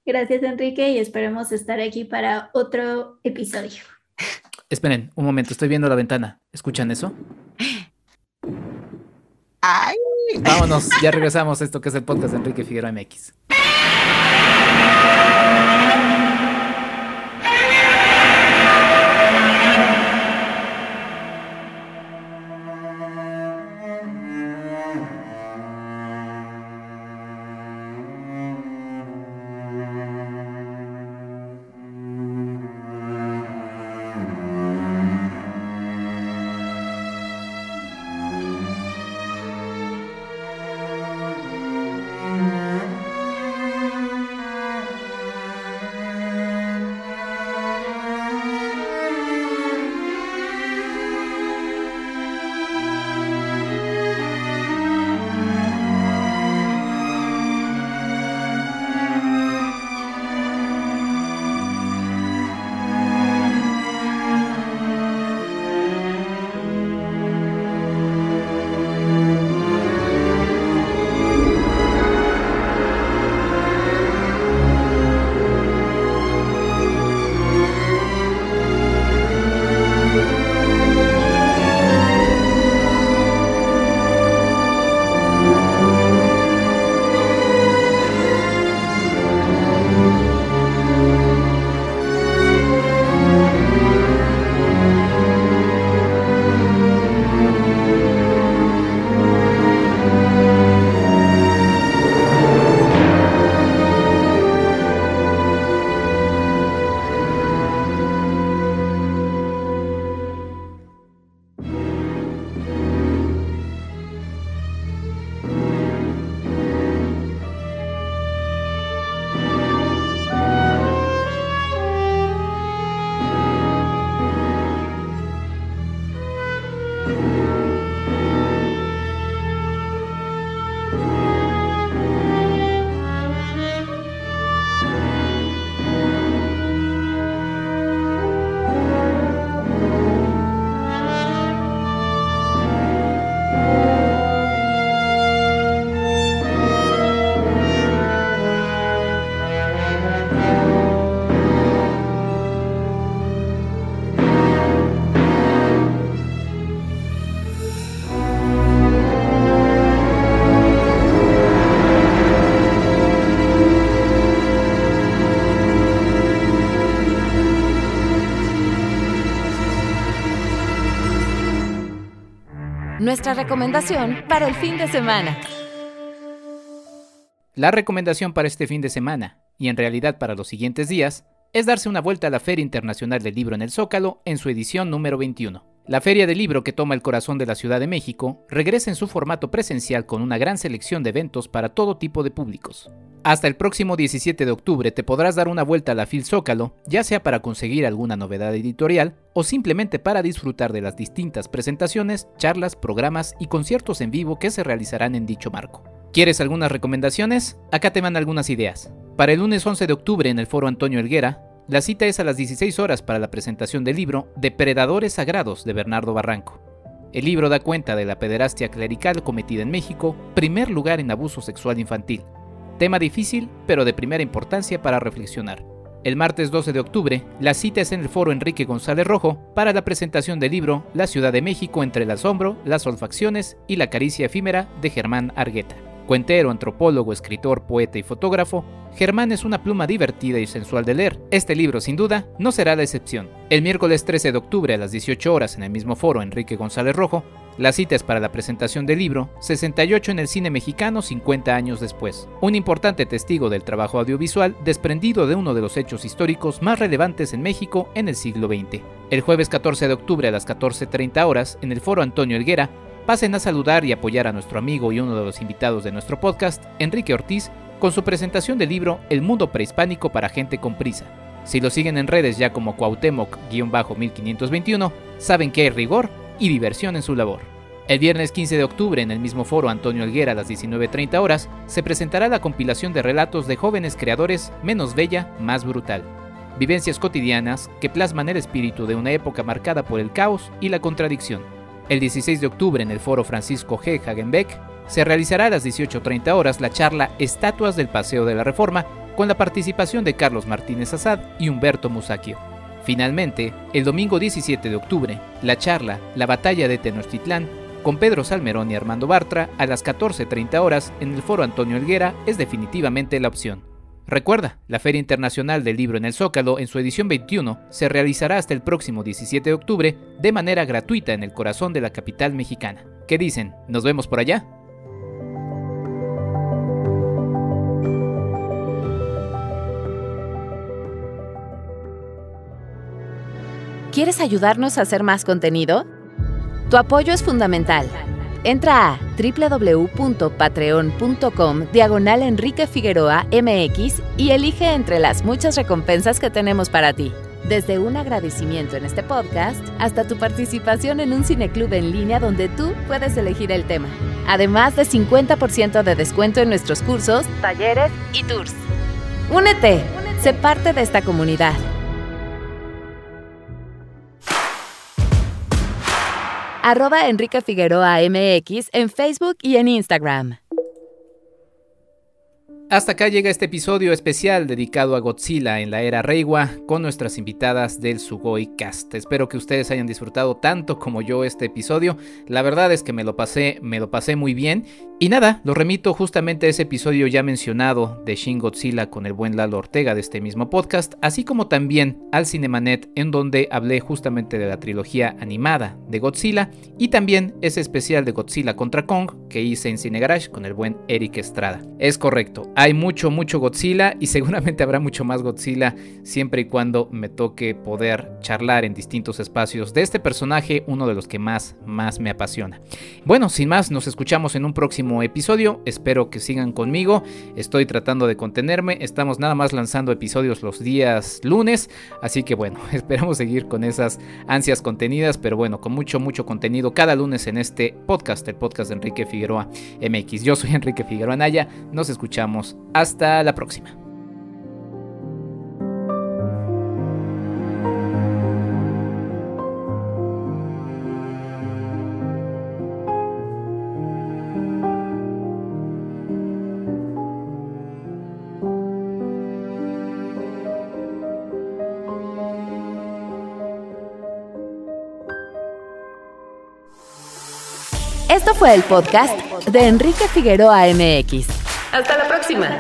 Gracias Enrique y esperemos estar aquí para otro episodio. Esperen, un momento, estoy viendo la ventana. ¿Escuchan eso? ¡Ay! Vámonos, ya regresamos a esto que es el podcast de Enrique Figueroa MX. Nuestra recomendación para el fin de semana. La recomendación para este fin de semana, y en realidad para los siguientes días, es darse una vuelta a la Feria Internacional del Libro en el Zócalo en su edición número 21. La Feria del Libro que toma el corazón de la Ciudad de México regresa en su formato presencial con una gran selección de eventos para todo tipo de públicos. Hasta el próximo 17 de octubre te podrás dar una vuelta a la FIL Zócalo, ya sea para conseguir alguna novedad editorial o simplemente para disfrutar de las distintas presentaciones, charlas, programas y conciertos en vivo que se realizarán en dicho marco. ¿Quieres algunas recomendaciones? Acá te van algunas ideas. Para el lunes 11 de octubre en el Foro Antonio Elguera, la cita es a las 16 horas para la presentación del libro Depredadores Sagrados de Bernardo Barranco. El libro da cuenta de la pederastia clerical cometida en México, primer lugar en abuso sexual infantil. Tema difícil, pero de primera importancia para reflexionar. El martes 12 de octubre, la cita es en el foro Enrique González Rojo para la presentación del libro La Ciudad de México entre el asombro, las olfacciones y la caricia efímera de Germán Argueta. Cuentero, antropólogo, escritor, poeta y fotógrafo, Germán es una pluma divertida y sensual de leer. Este libro, sin duda, no será la excepción. El miércoles 13 de octubre a las 18 horas en el mismo foro Enrique González Rojo, la cita es para la presentación del libro 68 en el cine mexicano 50 años después, un importante testigo del trabajo audiovisual desprendido de uno de los hechos históricos más relevantes en México en el siglo XX. El jueves 14 de octubre a las 14.30 horas en el foro Antonio Elguera, pasen a saludar y apoyar a nuestro amigo y uno de los invitados de nuestro podcast, Enrique Ortiz, con su presentación del libro El mundo prehispánico para gente con prisa. Si lo siguen en redes ya como Cuauhtémoc-1521, saben que hay rigor y diversión en su labor. El viernes 15 de octubre, en el mismo foro Antonio Elguera a las 19.30 horas, se presentará la compilación de relatos de jóvenes creadores Menos Bella, Más Brutal. Vivencias cotidianas que plasman el espíritu de una época marcada por el caos y la contradicción. El 16 de octubre en el foro Francisco G. Hagenbeck se realizará a las 18.30 horas la charla Estatuas del Paseo de la Reforma con la participación de Carlos Martínez Azad y Humberto Musacchio. Finalmente, el domingo 17 de octubre, la charla La Batalla de Tenochtitlán con Pedro Salmerón y Armando Bartra a las 14.30 horas en el foro Antonio Elguera es definitivamente la opción. Recuerda, la Feria Internacional del Libro en el Zócalo en su edición 21 se realizará hasta el próximo 17 de octubre de manera gratuita en el corazón de la capital mexicana. ¿Qué dicen? ¿Nos vemos por allá? ¿Quieres ayudarnos a hacer más contenido? Tu apoyo es fundamental. Entra a www.patreon.com diagonal Enrique Figueroa MX y elige entre las muchas recompensas que tenemos para ti. Desde un agradecimiento en este podcast hasta tu participación en un cineclub en línea donde tú puedes elegir el tema. Además de 50% de descuento en nuestros cursos, talleres y tours. Únete, sé parte de esta comunidad. Arroba Enrique Figueroa MX en Facebook y en Instagram. Hasta acá llega este episodio especial dedicado a Godzilla en la era Reiwa con nuestras invitadas del Sugoi Cast. Espero que ustedes hayan disfrutado tanto como yo este episodio. La verdad es que me lo pasé, me lo pasé muy bien. Y nada, lo remito justamente a ese episodio ya mencionado de Shin Godzilla con el buen Lalo Ortega de este mismo podcast, así como también al Cinemanet en donde hablé justamente de la trilogía animada de Godzilla y también ese especial de Godzilla contra Kong que hice en Cine Garage con el buen Eric Estrada. Es correcto, hay mucho, mucho Godzilla y seguramente habrá mucho más Godzilla siempre y cuando me toque poder charlar en distintos espacios de este personaje, uno de los que más, más me apasiona. Bueno, sin más, nos escuchamos en un próximo episodio. Espero que sigan conmigo. Estoy tratando de contenerme. Estamos nada más lanzando episodios los días lunes. Así que bueno, esperamos seguir con esas ansias contenidas. Pero bueno, con mucho, mucho contenido cada lunes en este podcast, el podcast de Enrique Figueroa MX. Yo soy Enrique Figueroa Naya. Nos escuchamos hasta la próxima. Esto fue el podcast de Enrique Figueroa MX. Hasta la próxima.